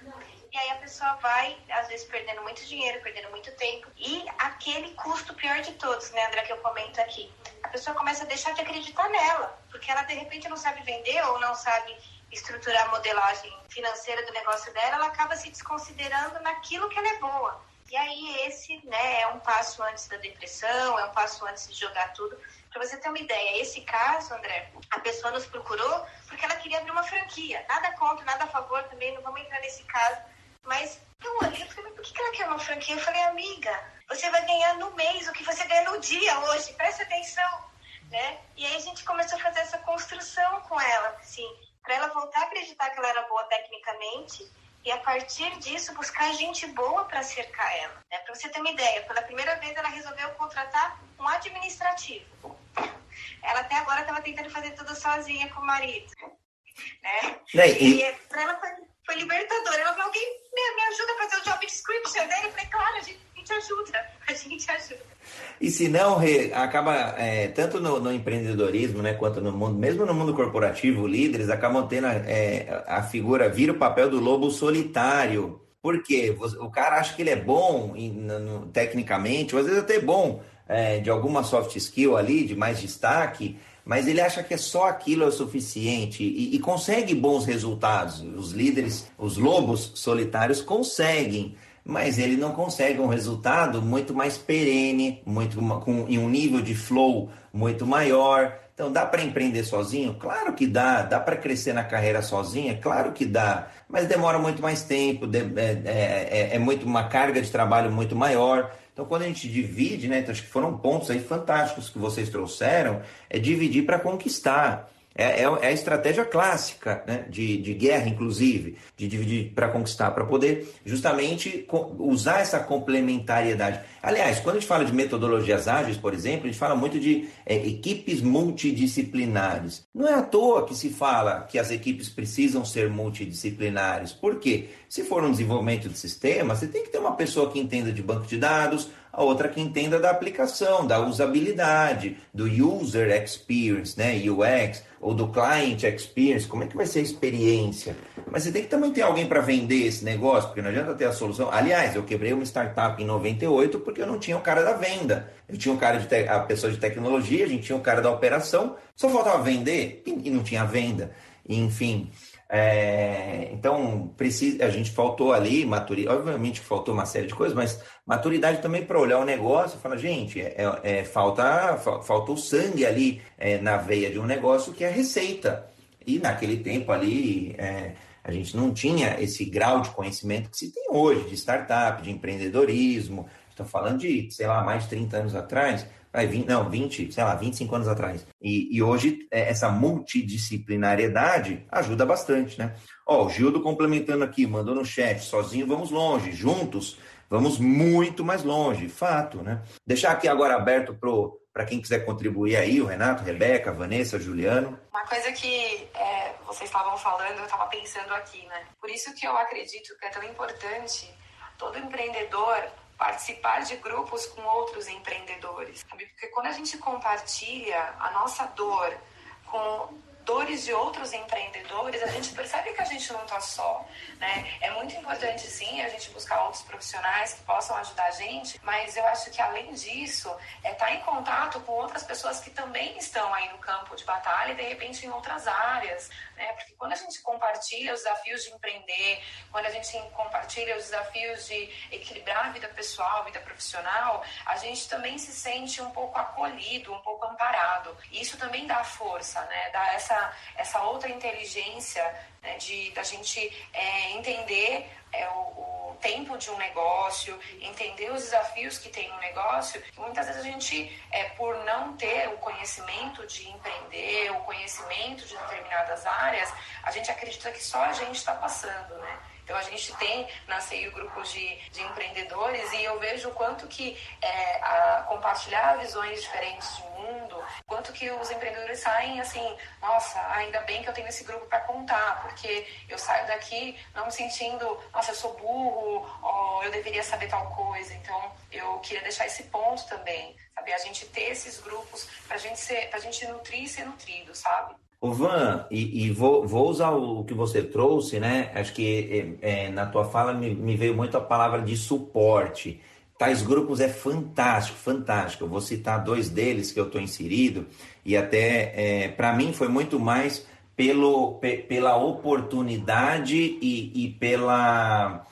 E aí a pessoa vai, às vezes, perdendo muito dinheiro, perdendo muito tempo. E aquele custo pior de todos, né, André, que eu comento aqui. A pessoa começa a deixar de acreditar nela, porque ela, de repente, não sabe vender ou não sabe estruturar a modelagem financeira do negócio dela, ela acaba se desconsiderando naquilo que ela é boa. E aí esse, né, é um passo antes da depressão, é um passo antes de jogar tudo. Para você ter uma ideia, esse caso, André, a pessoa nos procurou porque ela queria abrir uma franquia. Nada contra, nada a favor também, não vamos entrar nesse caso mas eu olhei e falei, por que ela quer uma franquia? Eu falei, amiga, você vai ganhar no mês o que você ganha no dia hoje, presta atenção. Né? E aí a gente começou a fazer essa construção com ela, assim, para ela voltar a acreditar que ela era boa tecnicamente e a partir disso buscar gente boa para cercar ela. Né? Para você ter uma ideia, pela primeira vez ela resolveu contratar um administrativo. Ela até agora estava tentando fazer tudo sozinha com o marido. Né? E, e para ela foi foi libertador. Ela falou, alguém me, me ajuda a fazer o job description dele? Eu falei, claro, a gente, gente ajuda, a gente ajuda. E se não, acaba, é, tanto no, no, empreendedorismo, né, quanto no mundo, mesmo no mundo corporativo, líderes acabam tendo é, a figura, vira o papel do lobo solitário. Por quê? O cara acha que ele é bom em, no, tecnicamente, ou às vezes até bom é, de alguma soft skill ali, de mais destaque, mas ele acha que é só aquilo é o suficiente e, e consegue bons resultados. Os líderes, os lobos solitários conseguem, mas ele não consegue um resultado muito mais perene, muito com em um nível de flow muito maior. Então dá para empreender sozinho? Claro que dá. Dá para crescer na carreira sozinha? Claro que dá. Mas demora muito mais tempo, é, é, é, é muito uma carga de trabalho muito maior. Então, quando a gente divide, né, então, acho que foram pontos aí fantásticos que vocês trouxeram, é dividir para conquistar. É, é, é, a estratégia clássica né, de, de guerra, inclusive, de dividir para conquistar, para poder justamente usar essa complementariedade. Aliás, quando a gente fala de metodologias ágeis, por exemplo, a gente fala muito de é, equipes multidisciplinares. Não é à toa que se fala que as equipes precisam ser multidisciplinares. Por quê? Se for um desenvolvimento de sistema, você tem que ter uma pessoa que entenda de banco de dados, a outra que entenda da aplicação, da usabilidade, do user experience, né, UX, ou do client experience, como é que vai ser a experiência? Mas você tem que também ter alguém para vender esse negócio, porque não adianta ter a solução. Aliás, eu quebrei uma startup em 98 porque eu não tinha o cara da venda. Eu tinha um cara de te... a pessoa de tecnologia, a gente tinha um cara da operação, só faltava vender e não tinha venda. Enfim, é, então, precisa, a gente faltou ali, maturidade, obviamente faltou uma série de coisas, mas maturidade também para olhar o negócio e falar, gente, é, é, falta, falta o sangue ali é, na veia de um negócio que é a receita. E naquele tempo ali, é, a gente não tinha esse grau de conhecimento que se tem hoje, de startup, de empreendedorismo. Estou falando de, sei lá, mais de 30 anos atrás. 20, não, 20, sei lá, 25 anos atrás. E, e hoje é, essa multidisciplinariedade ajuda bastante, né? Ó, o Gildo complementando aqui, mandou no chat, sozinho vamos longe, juntos vamos muito mais longe, fato, né? Deixar aqui agora aberto para quem quiser contribuir aí, o Renato, Rebeca, Vanessa, Juliano. Uma coisa que é, vocês estavam falando, eu estava pensando aqui, né? Por isso que eu acredito que é tão importante todo empreendedor participar de grupos com outros empreendedores, sabe? Porque quando a gente compartilha a nossa dor com dores de outros empreendedores, a gente percebe que a gente não está só, né? É muito importante, sim, a gente buscar outros profissionais que possam ajudar a gente, mas eu acho que, além disso, é estar tá em contato com outras pessoas que também estão aí no campo de batalha e, de repente, em outras áreas, né? Porque quando a gente compartilha os desafios de empreender, quando a gente compartilha os desafios de equilibrar a vida pessoal, a vida profissional, a gente também se sente um pouco acolhido, um pouco amparado. Isso também dá força, né? Dá essa essa, outra inteligência né, de da gente é, entender é, o, o, tempo de um negócio, entender os desafios que tem um negócio, que muitas vezes a gente, é, por não ter o conhecimento de empreender, o conhecimento de determinadas áreas, a gente acredita que só a gente está passando, né? Então a gente tem na CEI grupos de, de empreendedores e eu vejo o quanto que é, a, compartilhar visões diferentes de mundo, quanto que os empreendedores saem assim, nossa, ainda bem que eu tenho esse grupo para contar, porque eu saio daqui não me sentindo, nossa, eu sou burro, ou eu deveria saber tal coisa. Então eu queria deixar esse ponto também, sabe? A gente ter esses grupos para gente ser, gente nutrir e ser nutrido, sabe? O Van, e, e vou, vou, usar o que você trouxe, né? Acho que é, é, na tua fala me, me, veio muito a palavra de suporte. Tais grupos é fantástico, fantástico. Eu vou citar dois deles que eu estou inserido, e até é, para mim foi muito mais pelo, pe, pela oportunidade e, e pela.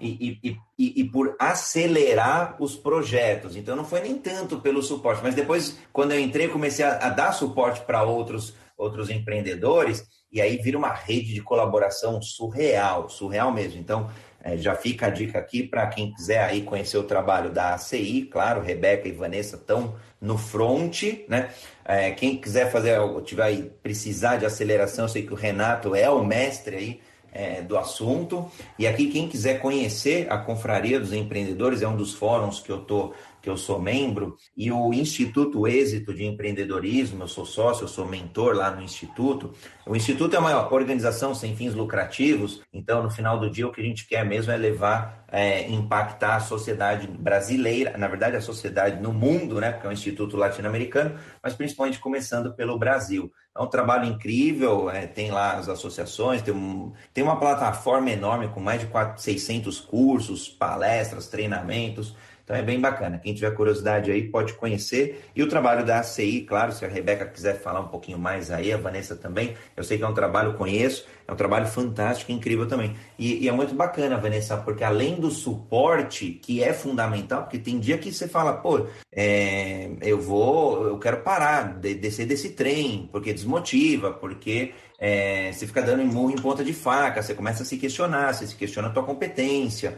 E, e, e, e, por acelerar os projetos. Então não foi nem tanto pelo suporte, mas depois, quando eu entrei, comecei a, a dar suporte para outros outros empreendedores, e aí vira uma rede de colaboração surreal, surreal mesmo. Então, é, já fica a dica aqui para quem quiser aí conhecer o trabalho da ACI, claro, Rebeca e Vanessa estão no front, né? É, quem quiser fazer, tiver aí, precisar de aceleração, eu sei que o Renato é o mestre aí é, do assunto. E aqui, quem quiser conhecer a Confraria dos Empreendedores, é um dos fóruns que eu estou que eu sou membro, e o Instituto Êxito de Empreendedorismo, eu sou sócio, eu sou mentor lá no Instituto. O Instituto é uma organização sem fins lucrativos, então no final do dia o que a gente quer mesmo é levar, é, impactar a sociedade brasileira, na verdade a sociedade no mundo, né, porque é um instituto latino-americano, mas principalmente começando pelo Brasil. É um trabalho incrível, é, tem lá as associações, tem, um, tem uma plataforma enorme com mais de 4, 600 cursos, palestras, treinamentos. Então é bem bacana. Quem tiver curiosidade aí pode conhecer. E o trabalho da ACI, claro, se a Rebeca quiser falar um pouquinho mais aí, a Vanessa também. Eu sei que é um trabalho, conheço, é um trabalho fantástico, incrível também. E, e é muito bacana, Vanessa, porque além do suporte, que é fundamental, porque tem dia que você fala, pô, é, eu vou, eu quero parar, de, descer desse trem, porque desmotiva, porque é, você fica dando murro em ponta de faca, você começa a se questionar, você se questiona a tua competência.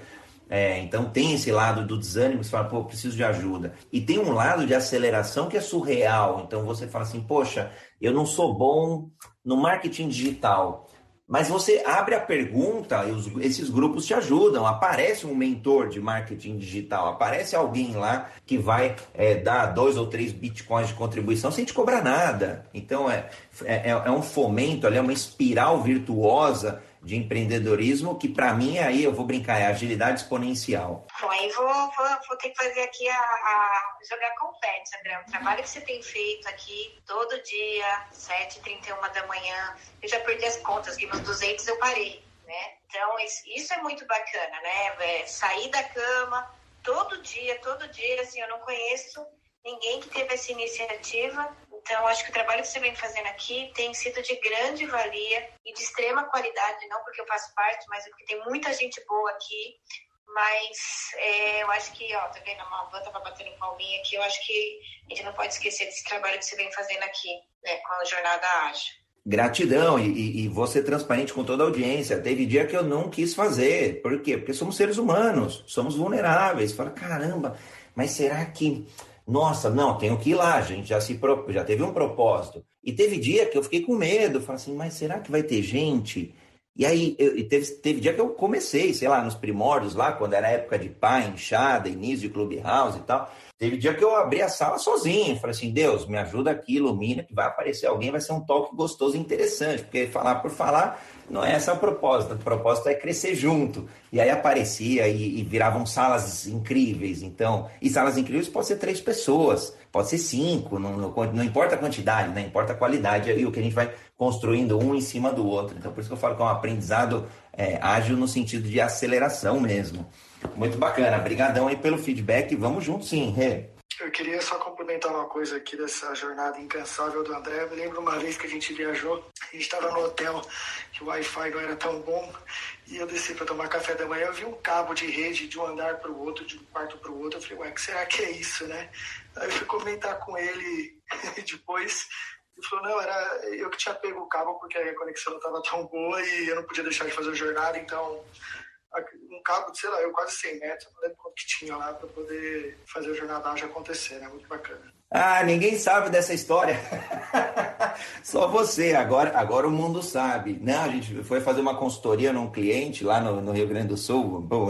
É, então tem esse lado do desânimo, você fala, pô, preciso de ajuda. E tem um lado de aceleração que é surreal. Então você fala assim, poxa, eu não sou bom no marketing digital. Mas você abre a pergunta e os, esses grupos te ajudam. Aparece um mentor de marketing digital, aparece alguém lá que vai é, dar dois ou três bitcoins de contribuição sem te cobrar nada. Então é, é, é um fomento ali, é uma espiral virtuosa de empreendedorismo, que para mim aí eu vou brincar, é agilidade exponencial. Bom, aí vou, vou, vou ter que fazer aqui a, a jogar confete, André. O trabalho que você tem feito aqui todo dia, 7h31 da manhã, eu já perdi as contas, que nos 200 eu parei, né? Então, isso é muito bacana, né? É sair da cama todo dia, todo dia, assim, eu não conheço ninguém que teve essa iniciativa. Então, acho que o trabalho que você vem fazendo aqui tem sido de grande valia e de extrema qualidade, não porque eu faço parte, mas porque tem muita gente boa aqui. Mas é, eu acho que, ó, tá vendo? A Malvan tava batendo palminha aqui. Eu acho que a gente não pode esquecer desse trabalho que você vem fazendo aqui, né, com a Jornada Ágil. Gratidão e, e, e você transparente com toda a audiência. Teve dia que eu não quis fazer. Por quê? Porque somos seres humanos, somos vulneráveis. Fala, caramba, mas será que nossa, não, tenho que ir lá, a gente já se já teve um propósito. E teve dia que eu fiquei com medo, falei assim, mas será que vai ter gente? E aí, eu, teve, teve dia que eu comecei, sei lá, nos primórdios lá, quando era época de pá, enxada, início de clubhouse e tal. Teve dia que eu abri a sala sozinho, falei assim, Deus, me ajuda aqui, ilumina, que vai aparecer alguém, vai ser um toque gostoso e interessante, porque falar por falar não é essa a proposta, o propósito é crescer junto. E aí aparecia e, e, viravam salas incríveis, então, e salas incríveis pode ser três pessoas, pode ser cinco, não, não, não importa a quantidade, né? importa a qualidade e o que a gente vai construindo um em cima do outro. Então, por isso que eu falo que é um aprendizado é, ágil no sentido de aceleração mesmo. Muito bacana. Obrigadão aí pelo feedback. Vamos juntos sim, Rê. Eu queria só complementar uma coisa aqui dessa jornada incansável do André. Eu me lembro uma vez que a gente viajou, a gente estava no hotel, que o Wi-Fi não era tão bom, e eu desci para tomar café da manhã, eu vi um cabo de rede de um andar para o outro, de um quarto para o outro. Eu falei, ué, que será que é isso, né? Aí eu fui comentar com ele depois, ele falou, não, era eu que tinha pego o cabo porque a conexão não estava tão boa e eu não podia deixar de fazer a jornada, então um cabo de, sei lá, eu quase 100 metros, não lembro quanto que tinha lá para poder fazer jornada ágil acontecer, né? Muito bacana. Ah, ninguém sabe dessa história. Só você, agora, agora o mundo sabe. Não, a gente foi fazer uma consultoria num cliente lá no, no Rio Grande do Sul, bom,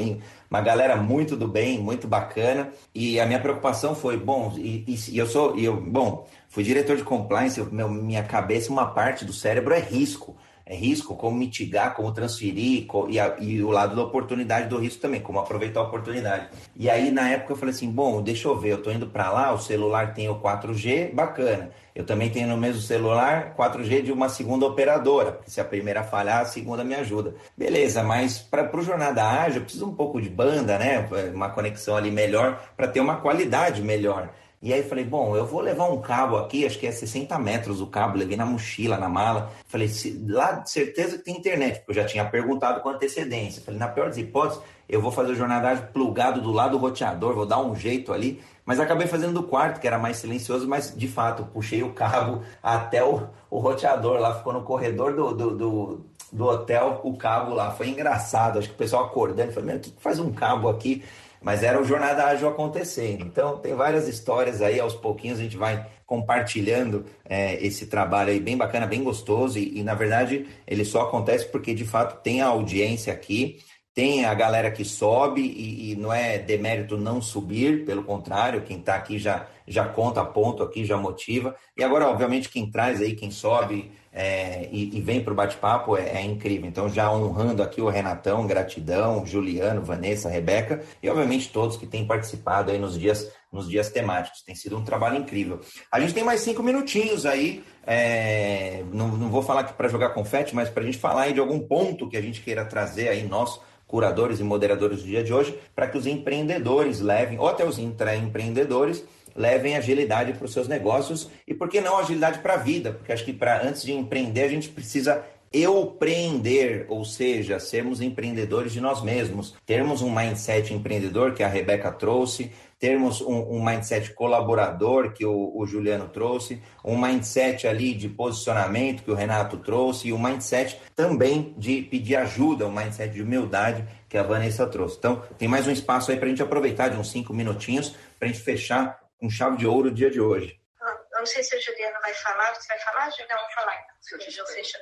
uma galera muito do bem, muito bacana. E a minha preocupação foi, bom, e, e eu sou, eu, bom, fui diretor de compliance, eu, meu, minha cabeça, uma parte do cérebro é risco é risco, como mitigar, como transferir, e, a, e, o lado da oportunidade do risco também, como aproveitar a oportunidade. E aí, na época, eu falei assim: bom, deixa eu ver, eu tô indo para lá, o celular tem o 4G, bacana. Eu também tenho no mesmo celular 4G de uma segunda operadora, porque se a primeira falhar, a segunda me ajuda. Beleza, mas para o Jornada Ágil, eu preciso um pouco de banda, né? Uma conexão ali melhor, para ter uma qualidade melhor. E aí falei, bom, eu vou levar um cabo aqui, acho que é 60 metros o cabo, levei na mochila, na mala. Falei, lá certeza que tem internet, porque eu já tinha perguntado com antecedência. Falei, na pior das hipóteses, eu vou fazer o jornadagem plugado do lado do roteador, vou dar um jeito ali. Mas acabei fazendo do quarto, que era mais silencioso, mas de fato, puxei o cabo até o, o roteador lá, ficou no corredor do, do, do, do hotel, o cabo lá. Foi engraçado, acho que o pessoal acordando, falei, meu, o que faz um cabo aqui? Mas era o Jornada Ágil acontecendo. Então, tem várias histórias aí, aos pouquinhos a gente vai compartilhando é, esse trabalho aí bem bacana, bem gostoso, e, e, na verdade ele só acontece porque de fato tem a audiência aqui, tem a galera que sobe, e, e não é demérito não subir, pelo contrário, quem está aqui já, já conta ponto aqui, já motiva. E agora, obviamente, quem traz aí, quem sobe é, e, e, vem para o bate-papo é, é, incrível. Então, já honrando aqui o Renatão, gratidão, Juliano, Vanessa, Rebeca e, obviamente, todos que têm participado aí nos dias, nos dias temáticos. Tem sido um trabalho incrível. A gente tem mais cinco minutinhos aí. É, não, não vou falar aqui para jogar confete, mas para a gente falar aí de algum ponto que a gente queira trazer aí, nós, curadores e moderadores do dia de hoje, para que os empreendedores levem, ou até os intraempreendedores, levem agilidade para os seus negócios e por que não agilidade para a vida? Porque acho que para antes de empreender a gente precisa empreender, ou seja, sermos empreendedores de nós mesmos, termos um mindset empreendedor que a Rebeca trouxe, termos um, um mindset colaborador que o, o, Juliano trouxe, um mindset ali de posicionamento que o Renato trouxe e um mindset também de pedir ajuda, um mindset de humildade que a Vanessa trouxe. Então, tem mais um espaço aí para a gente aproveitar de uns cinco minutinhos para a gente fechar com chave de ouro o dia de hoje. Eu não sei se o Juliano vai falar. Você vai falar, Juliano? Vamos falar então. Se fecha.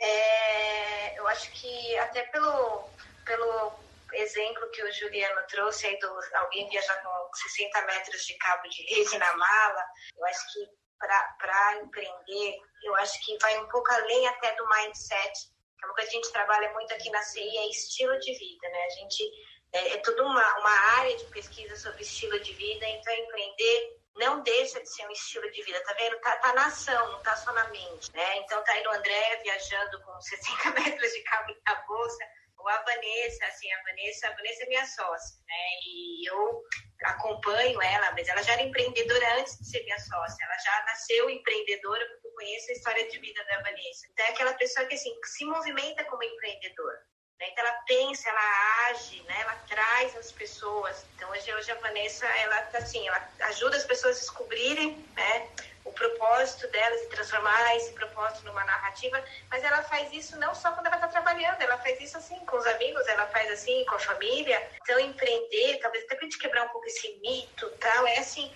É, eu acho que até pelo, pelo exemplo que o Juliano trouxe aí do alguém viajar com 60 metros de cabo de rede na mala, eu acho que para empreender, eu acho que vai um pouco além até do mindset é uma coisa que a gente trabalha muito aqui na CI, é estilo de vida, né? A gente é, é toda uma, uma área de pesquisa sobre estilo de vida, então empreender não deixa de ser um estilo de vida, tá vendo? Tá, tá na ação, não tá só na mente, né? Então tá aí o André viajando com 60 metros de cabo na bolsa, ou a Vanessa, assim, a Vanessa, a Vanessa é minha sócia, né? E eu acompanho ela, mas ela já era empreendedora antes de ser minha sócia, ela já nasceu empreendedora porque eu conheço a história de vida da Vanessa. Então é aquela pessoa que, assim, se movimenta como empreendedora. Né? Então ela pensa, ela age, né? ela traz as pessoas. Então hoje, hoje a Vanessa, ela tá assim, ela ajuda as pessoas a descobrirem, né? o propósito delas e transformar esse propósito numa narrativa, mas ela faz isso não só quando ela está trabalhando, ela faz isso assim com os amigos, ela faz assim com a família. Então empreender, talvez até para gente quebrar um pouco esse mito, tal, é assim,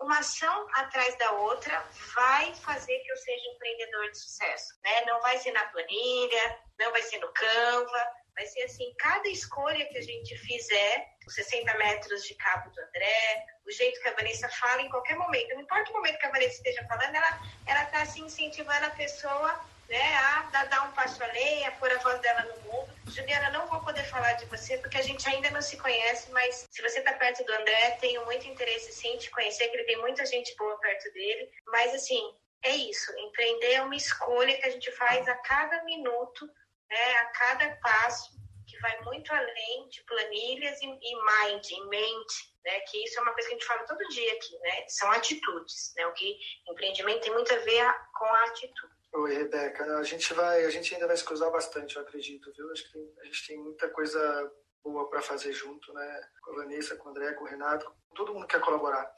uma ação atrás da outra vai fazer que eu seja um empreendedor de sucesso, né? Não vai ser na planilha, não vai ser no Canva, vai ser assim, cada escolha que a gente fizer, os 60 metros de cabo do André, o jeito que a Vanessa fala em qualquer momento, não importa o momento que a Vanessa esteja falando, ela ela está assim incentivando a pessoa né, a dar um passo além, a pôr a voz dela no mundo. Juliana, não vou poder falar de você porque a gente ainda não se conhece, mas se você está perto do André, tenho muito interesse sim de conhecer, que ele tem muita gente boa perto dele. Mas assim, é isso. Empreender é uma escolha que a gente faz a cada minuto, né, a cada passo, que vai muito além de planilhas e, e mind, mente. Né, que isso é uma coisa que a gente fala todo dia aqui, né? São atitudes, né? O que empreendimento tem muito a ver com a atitude. Oi, Rebeca. A gente vai, a gente ainda vai se cruzar bastante, eu acredito, viu? Acho que a gente tem muita coisa boa para fazer junto, né? Com a Vanessa, com o André, com o Renato, com todo mundo que quer colaborar.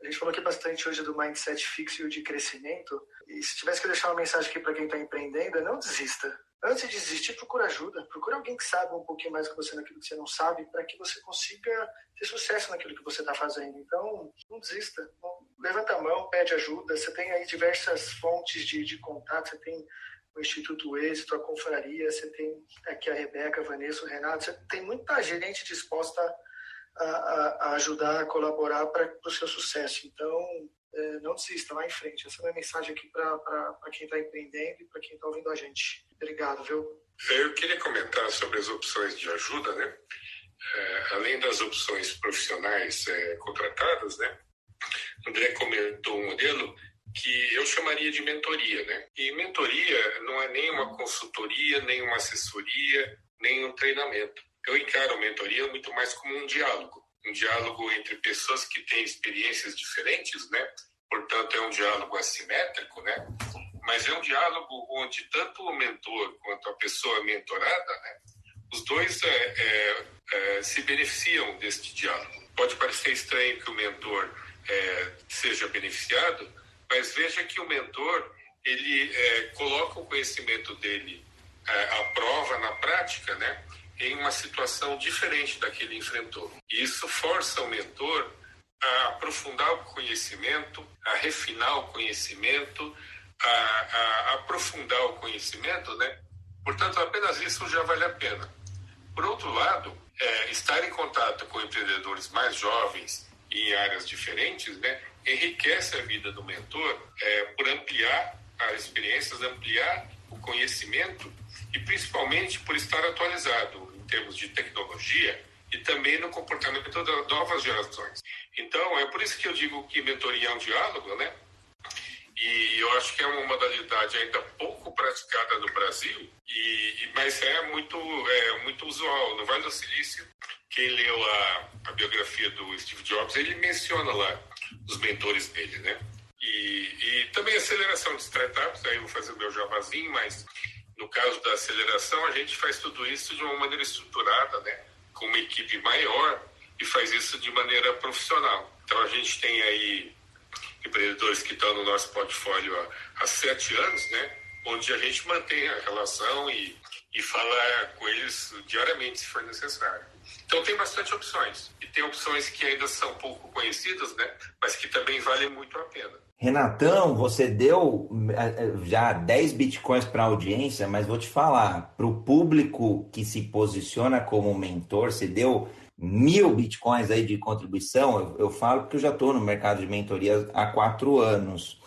A gente falou aqui bastante hoje do mindset fixo e de crescimento. E se tivesse que deixar uma mensagem aqui para quem está empreendendo, é não desista. Antes de desistir, procura ajuda. Procura alguém que sabe um pouquinho mais que você naquilo que você não sabe, para que você consiga ter sucesso naquilo que você está fazendo. Então, não desista. Não, levanta a mão, pede ajuda. Você tem aí diversas fontes de, de contato. Você tem o Instituto Êxito, a Confraria, você tem aqui a Rebeca, a Vanessa, o Renato. Você tem muita gente disposta a, a, a ajudar, a colaborar para o seu sucesso. Então, é, não desista, vá em frente. Essa é a minha mensagem aqui para quem está empreendendo e para quem está ouvindo a gente. Obrigado, viu? Eu queria comentar sobre as opções de ajuda, né? É, além das opções profissionais é, contratadas, né? André comentou um modelo que eu chamaria de mentoria, né? E mentoria não é nem uma consultoria, nem uma assessoria, nem um treinamento. Eu encaro a mentoria muito mais como um diálogo um diálogo entre pessoas que têm experiências diferentes, né? Portanto, é um diálogo assimétrico, né? Mas é um diálogo onde tanto o mentor quanto a pessoa mentorada, né? Os dois é, é, é, se beneficiam deste diálogo. Pode parecer estranho que o mentor é, seja beneficiado, mas veja que o mentor ele é, coloca o conhecimento dele é, à prova na prática, né? em uma situação diferente da que ele enfrentou. E isso força o mentor a aprofundar o conhecimento, a refinar o conhecimento, a, a aprofundar o conhecimento, né? Portanto, apenas isso já vale a pena. Por outro lado, é, estar em contato com empreendedores mais jovens em áreas diferentes, né, enriquece a vida do mentor é, por ampliar as experiências, ampliar o conhecimento e principalmente por estar atualizado termos de tecnologia e também no comportamento das novas gerações. Então, é por isso que eu digo que mentoria é um diálogo, né? E eu acho que é uma modalidade ainda pouco praticada no Brasil, e, mas é muito, é muito usual. No Vale do Silício, quem leu a, a biografia do Steve Jobs, ele menciona lá os mentores dele, né? E, e também aceleração de startups, aí eu vou fazer o meu jabazinho, mas no caso da aceleração, a gente faz tudo isso de uma maneira estruturada, né? com uma equipe maior e faz isso de maneira profissional. Então a gente tem aí empreendedores que estão no nosso portfólio há, há sete anos, né? onde a gente mantém a relação e, e fala com eles diariamente se for necessário. Então tem bastante opções. E tem opções que ainda são pouco conhecidas, né? mas que também valem muito a pena. Renatão, você deu é, é, já 10 bitcoins para a audiência, mas vou te falar, para o público que se posiciona como mentor, você deu mil bitcoins aí de contribuição. Eu, eu falo porque eu já estou no mercado de mentoria há quatro anos.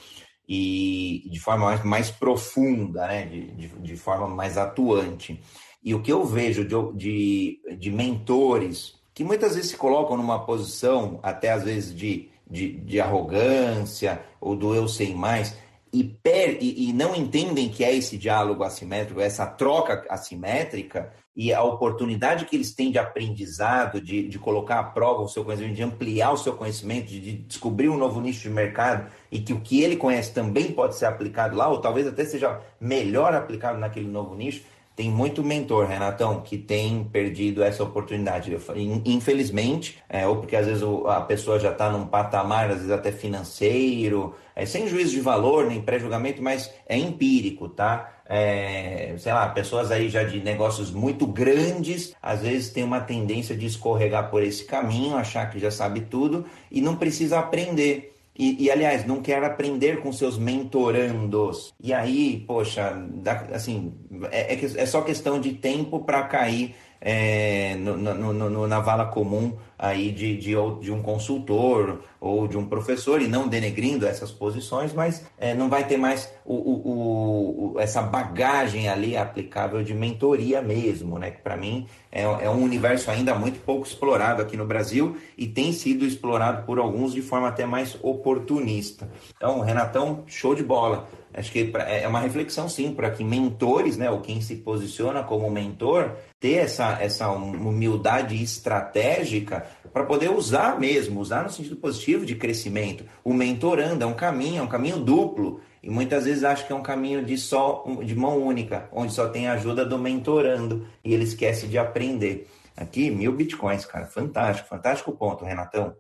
e de forma mais, mais profunda, né? De, de, de, forma mais atuante. E o que eu vejo de, de, de mentores que muitas vezes se colocam numa posição, até às vezes de, de, de arrogância ou do eu sei mais, e, per, e, e, não entendem que é esse diálogo assimétrico, essa troca assimétrica e a oportunidade que eles têm de aprendizado, de, de colocar à prova o seu conhecimento, de ampliar o seu conhecimento, de, de descobrir um novo nicho de mercado e que o que ele conhece também pode ser aplicado lá, ou talvez até seja melhor aplicado naquele novo nicho tem muito mentor, Renatão, que tem perdido essa oportunidade. Infelizmente, é, ou porque às vezes a pessoa já está num patamar, às vezes até financeiro, é, sem juízo de valor, nem pré-julgamento, mas é empírico, tá? É, sei lá, pessoas aí já de negócios muito grandes, às vezes tem uma tendência de escorregar por esse caminho, achar que já sabe tudo e não precisa aprender. E, e, aliás, não quer aprender com seus mentorandos. E aí, poxa, dá, assim, é, é, é só questão de tempo para cair é, no, no, no, na vala comum aí de, de, de, um consultor ou de um professor, e não denegrindo essas posições, mas é, não vai ter mais o, o, o, essa bagagem ali aplicável de mentoria mesmo, né? Que para mim é, é um universo ainda muito pouco explorado aqui no Brasil e tem sido explorado por alguns de forma até mais oportunista. Então, Renatão, show de bola. Acho que é, é uma reflexão, sim, para que mentores, né, ou quem se posiciona como mentor, ter essa, essa humildade estratégica para poder usar mesmo, usar no sentido positivo de crescimento. O mentorando é um caminho, é um caminho duplo. E muitas vezes acho que é um caminho de só de mão única, onde só tem a ajuda do mentorando e ele esquece de aprender. Aqui, mil bitcoins, cara. Fantástico, fantástico ponto, Renatão.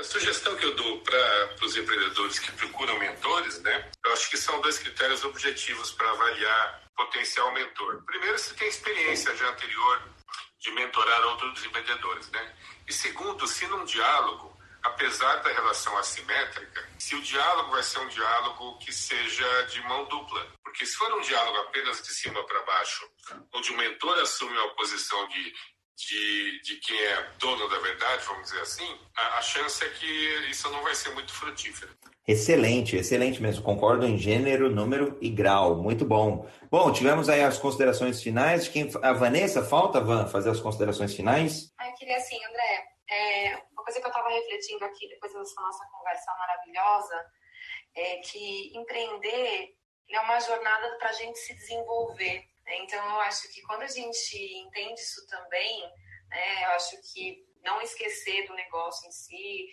A sugestão que eu dou para os empreendedores que procuram mentores, né? Eu acho que são dois critérios objetivos para avaliar potencial mentor. Primeiro, se tem experiência já anterior de mentorar outros empreendedores, né? E segundo, se num diálogo, apesar da relação assimétrica, se o diálogo vai ser um diálogo que seja de mão dupla. Porque se for um diálogo apenas de cima para baixo, onde o mentor assume uma posição de de, de quem é dono da verdade, vamos dizer assim, a, a chance é que isso não vai ser muito frutífero. Excelente, excelente mesmo. Concordo em gênero, número e grau. Muito bom. Bom, tivemos aí as considerações finais. Quem, a Vanessa, falta, Van, fazer as considerações finais? Ah, eu queria assim, André, é, uma coisa que eu estava refletindo aqui depois dessa nossa conversa maravilhosa é que empreender é uma jornada para a gente se desenvolver. Então, eu acho que quando a gente entende isso também, né, eu acho que não esquecer do negócio em si,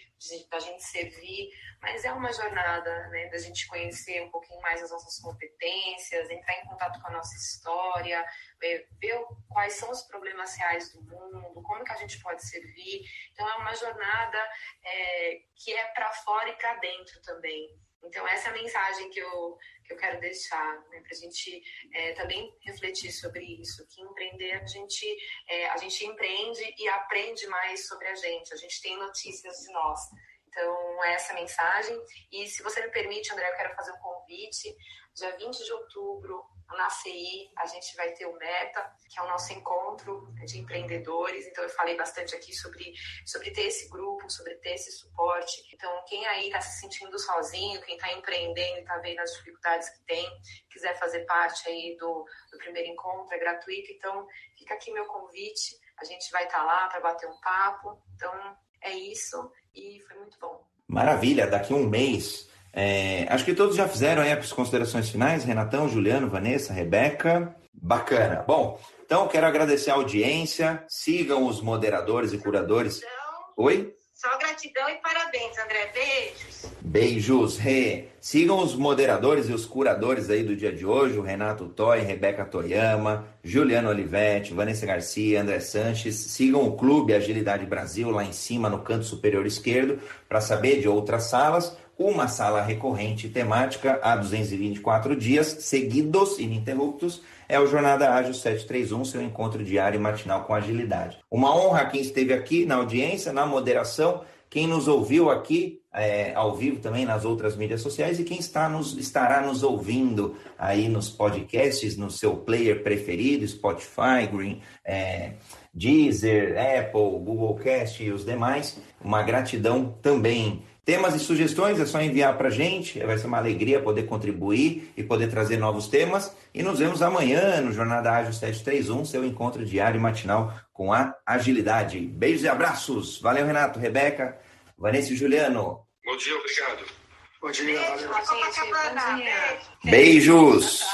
da gente servir, mas é uma jornada, né, da gente conhecer um pouquinho mais as nossas competências, entrar em contato com a nossa história, ver quais são os problemas reais do mundo, como que a gente pode servir. Então, é uma jornada é, que é para fora e para dentro também. Então, essa é a mensagem que eu, que eu quero deixar, né, para a gente é, também refletir sobre isso, que empreender, a gente, é, a gente empreende e aprende mais sobre a gente, a gente tem notícias de nós. Então, é essa mensagem. E se você me permite, André, eu quero fazer um convite. Dia 20 de outubro, na CI, a gente vai ter o Meta, que é o nosso encontro de empreendedores. Então, eu falei bastante aqui sobre, sobre ter esse grupo, sobre ter esse suporte. Então, quem aí está se sentindo sozinho, quem está empreendendo está vendo as dificuldades que tem, quiser fazer parte aí do, do primeiro encontro, é gratuito. Então, fica aqui meu convite. A gente vai estar tá lá para bater um papo. Então, é isso. E foi muito bom. Maravilha, daqui um mês é, acho que todos já fizeram aí as considerações finais, Renatão, Juliano, Vanessa, Rebeca. Bacana. Bom, então quero agradecer a audiência. Sigam os moderadores e curadores. Oi? Só gratidão e parabéns, André. Beijos. Beijos, Rê. Sigam os moderadores e os curadores aí do dia de hoje, o Renato Toy, Rebeca Toyama, Juliano Olivetti, Vanessa Garcia, André Sanches. Sigam o Clube Agilidade Brasil lá em cima no canto superior esquerdo para saber de outras salas uma sala recorrente temática há 224 dias seguidos, ininterruptos, é o Jornada Ágil 731, seu encontro diário e matinal com agilidade. Uma honra a quem esteve aqui na audiência, na moderação, quem nos ouviu aqui é, ao vivo também nas outras mídias sociais e quem está nos, estará nos ouvindo aí nos podcasts, no seu player preferido, Spotify, Green, é, Deezer, Apple, Google Cast e os demais. Uma gratidão também Temas e sugestões é só enviar para a gente, vai ser uma alegria poder contribuir e poder trazer novos temas. E nos vemos amanhã no Jornada Ágil 731, seu encontro diário e matinal com a agilidade. Beijos e abraços. Valeu, Renato, Rebeca, Vanessa e Juliano. Bom dia, obrigado. Bom dia, valeu. Beijo, gente. Bom dia. Beijos.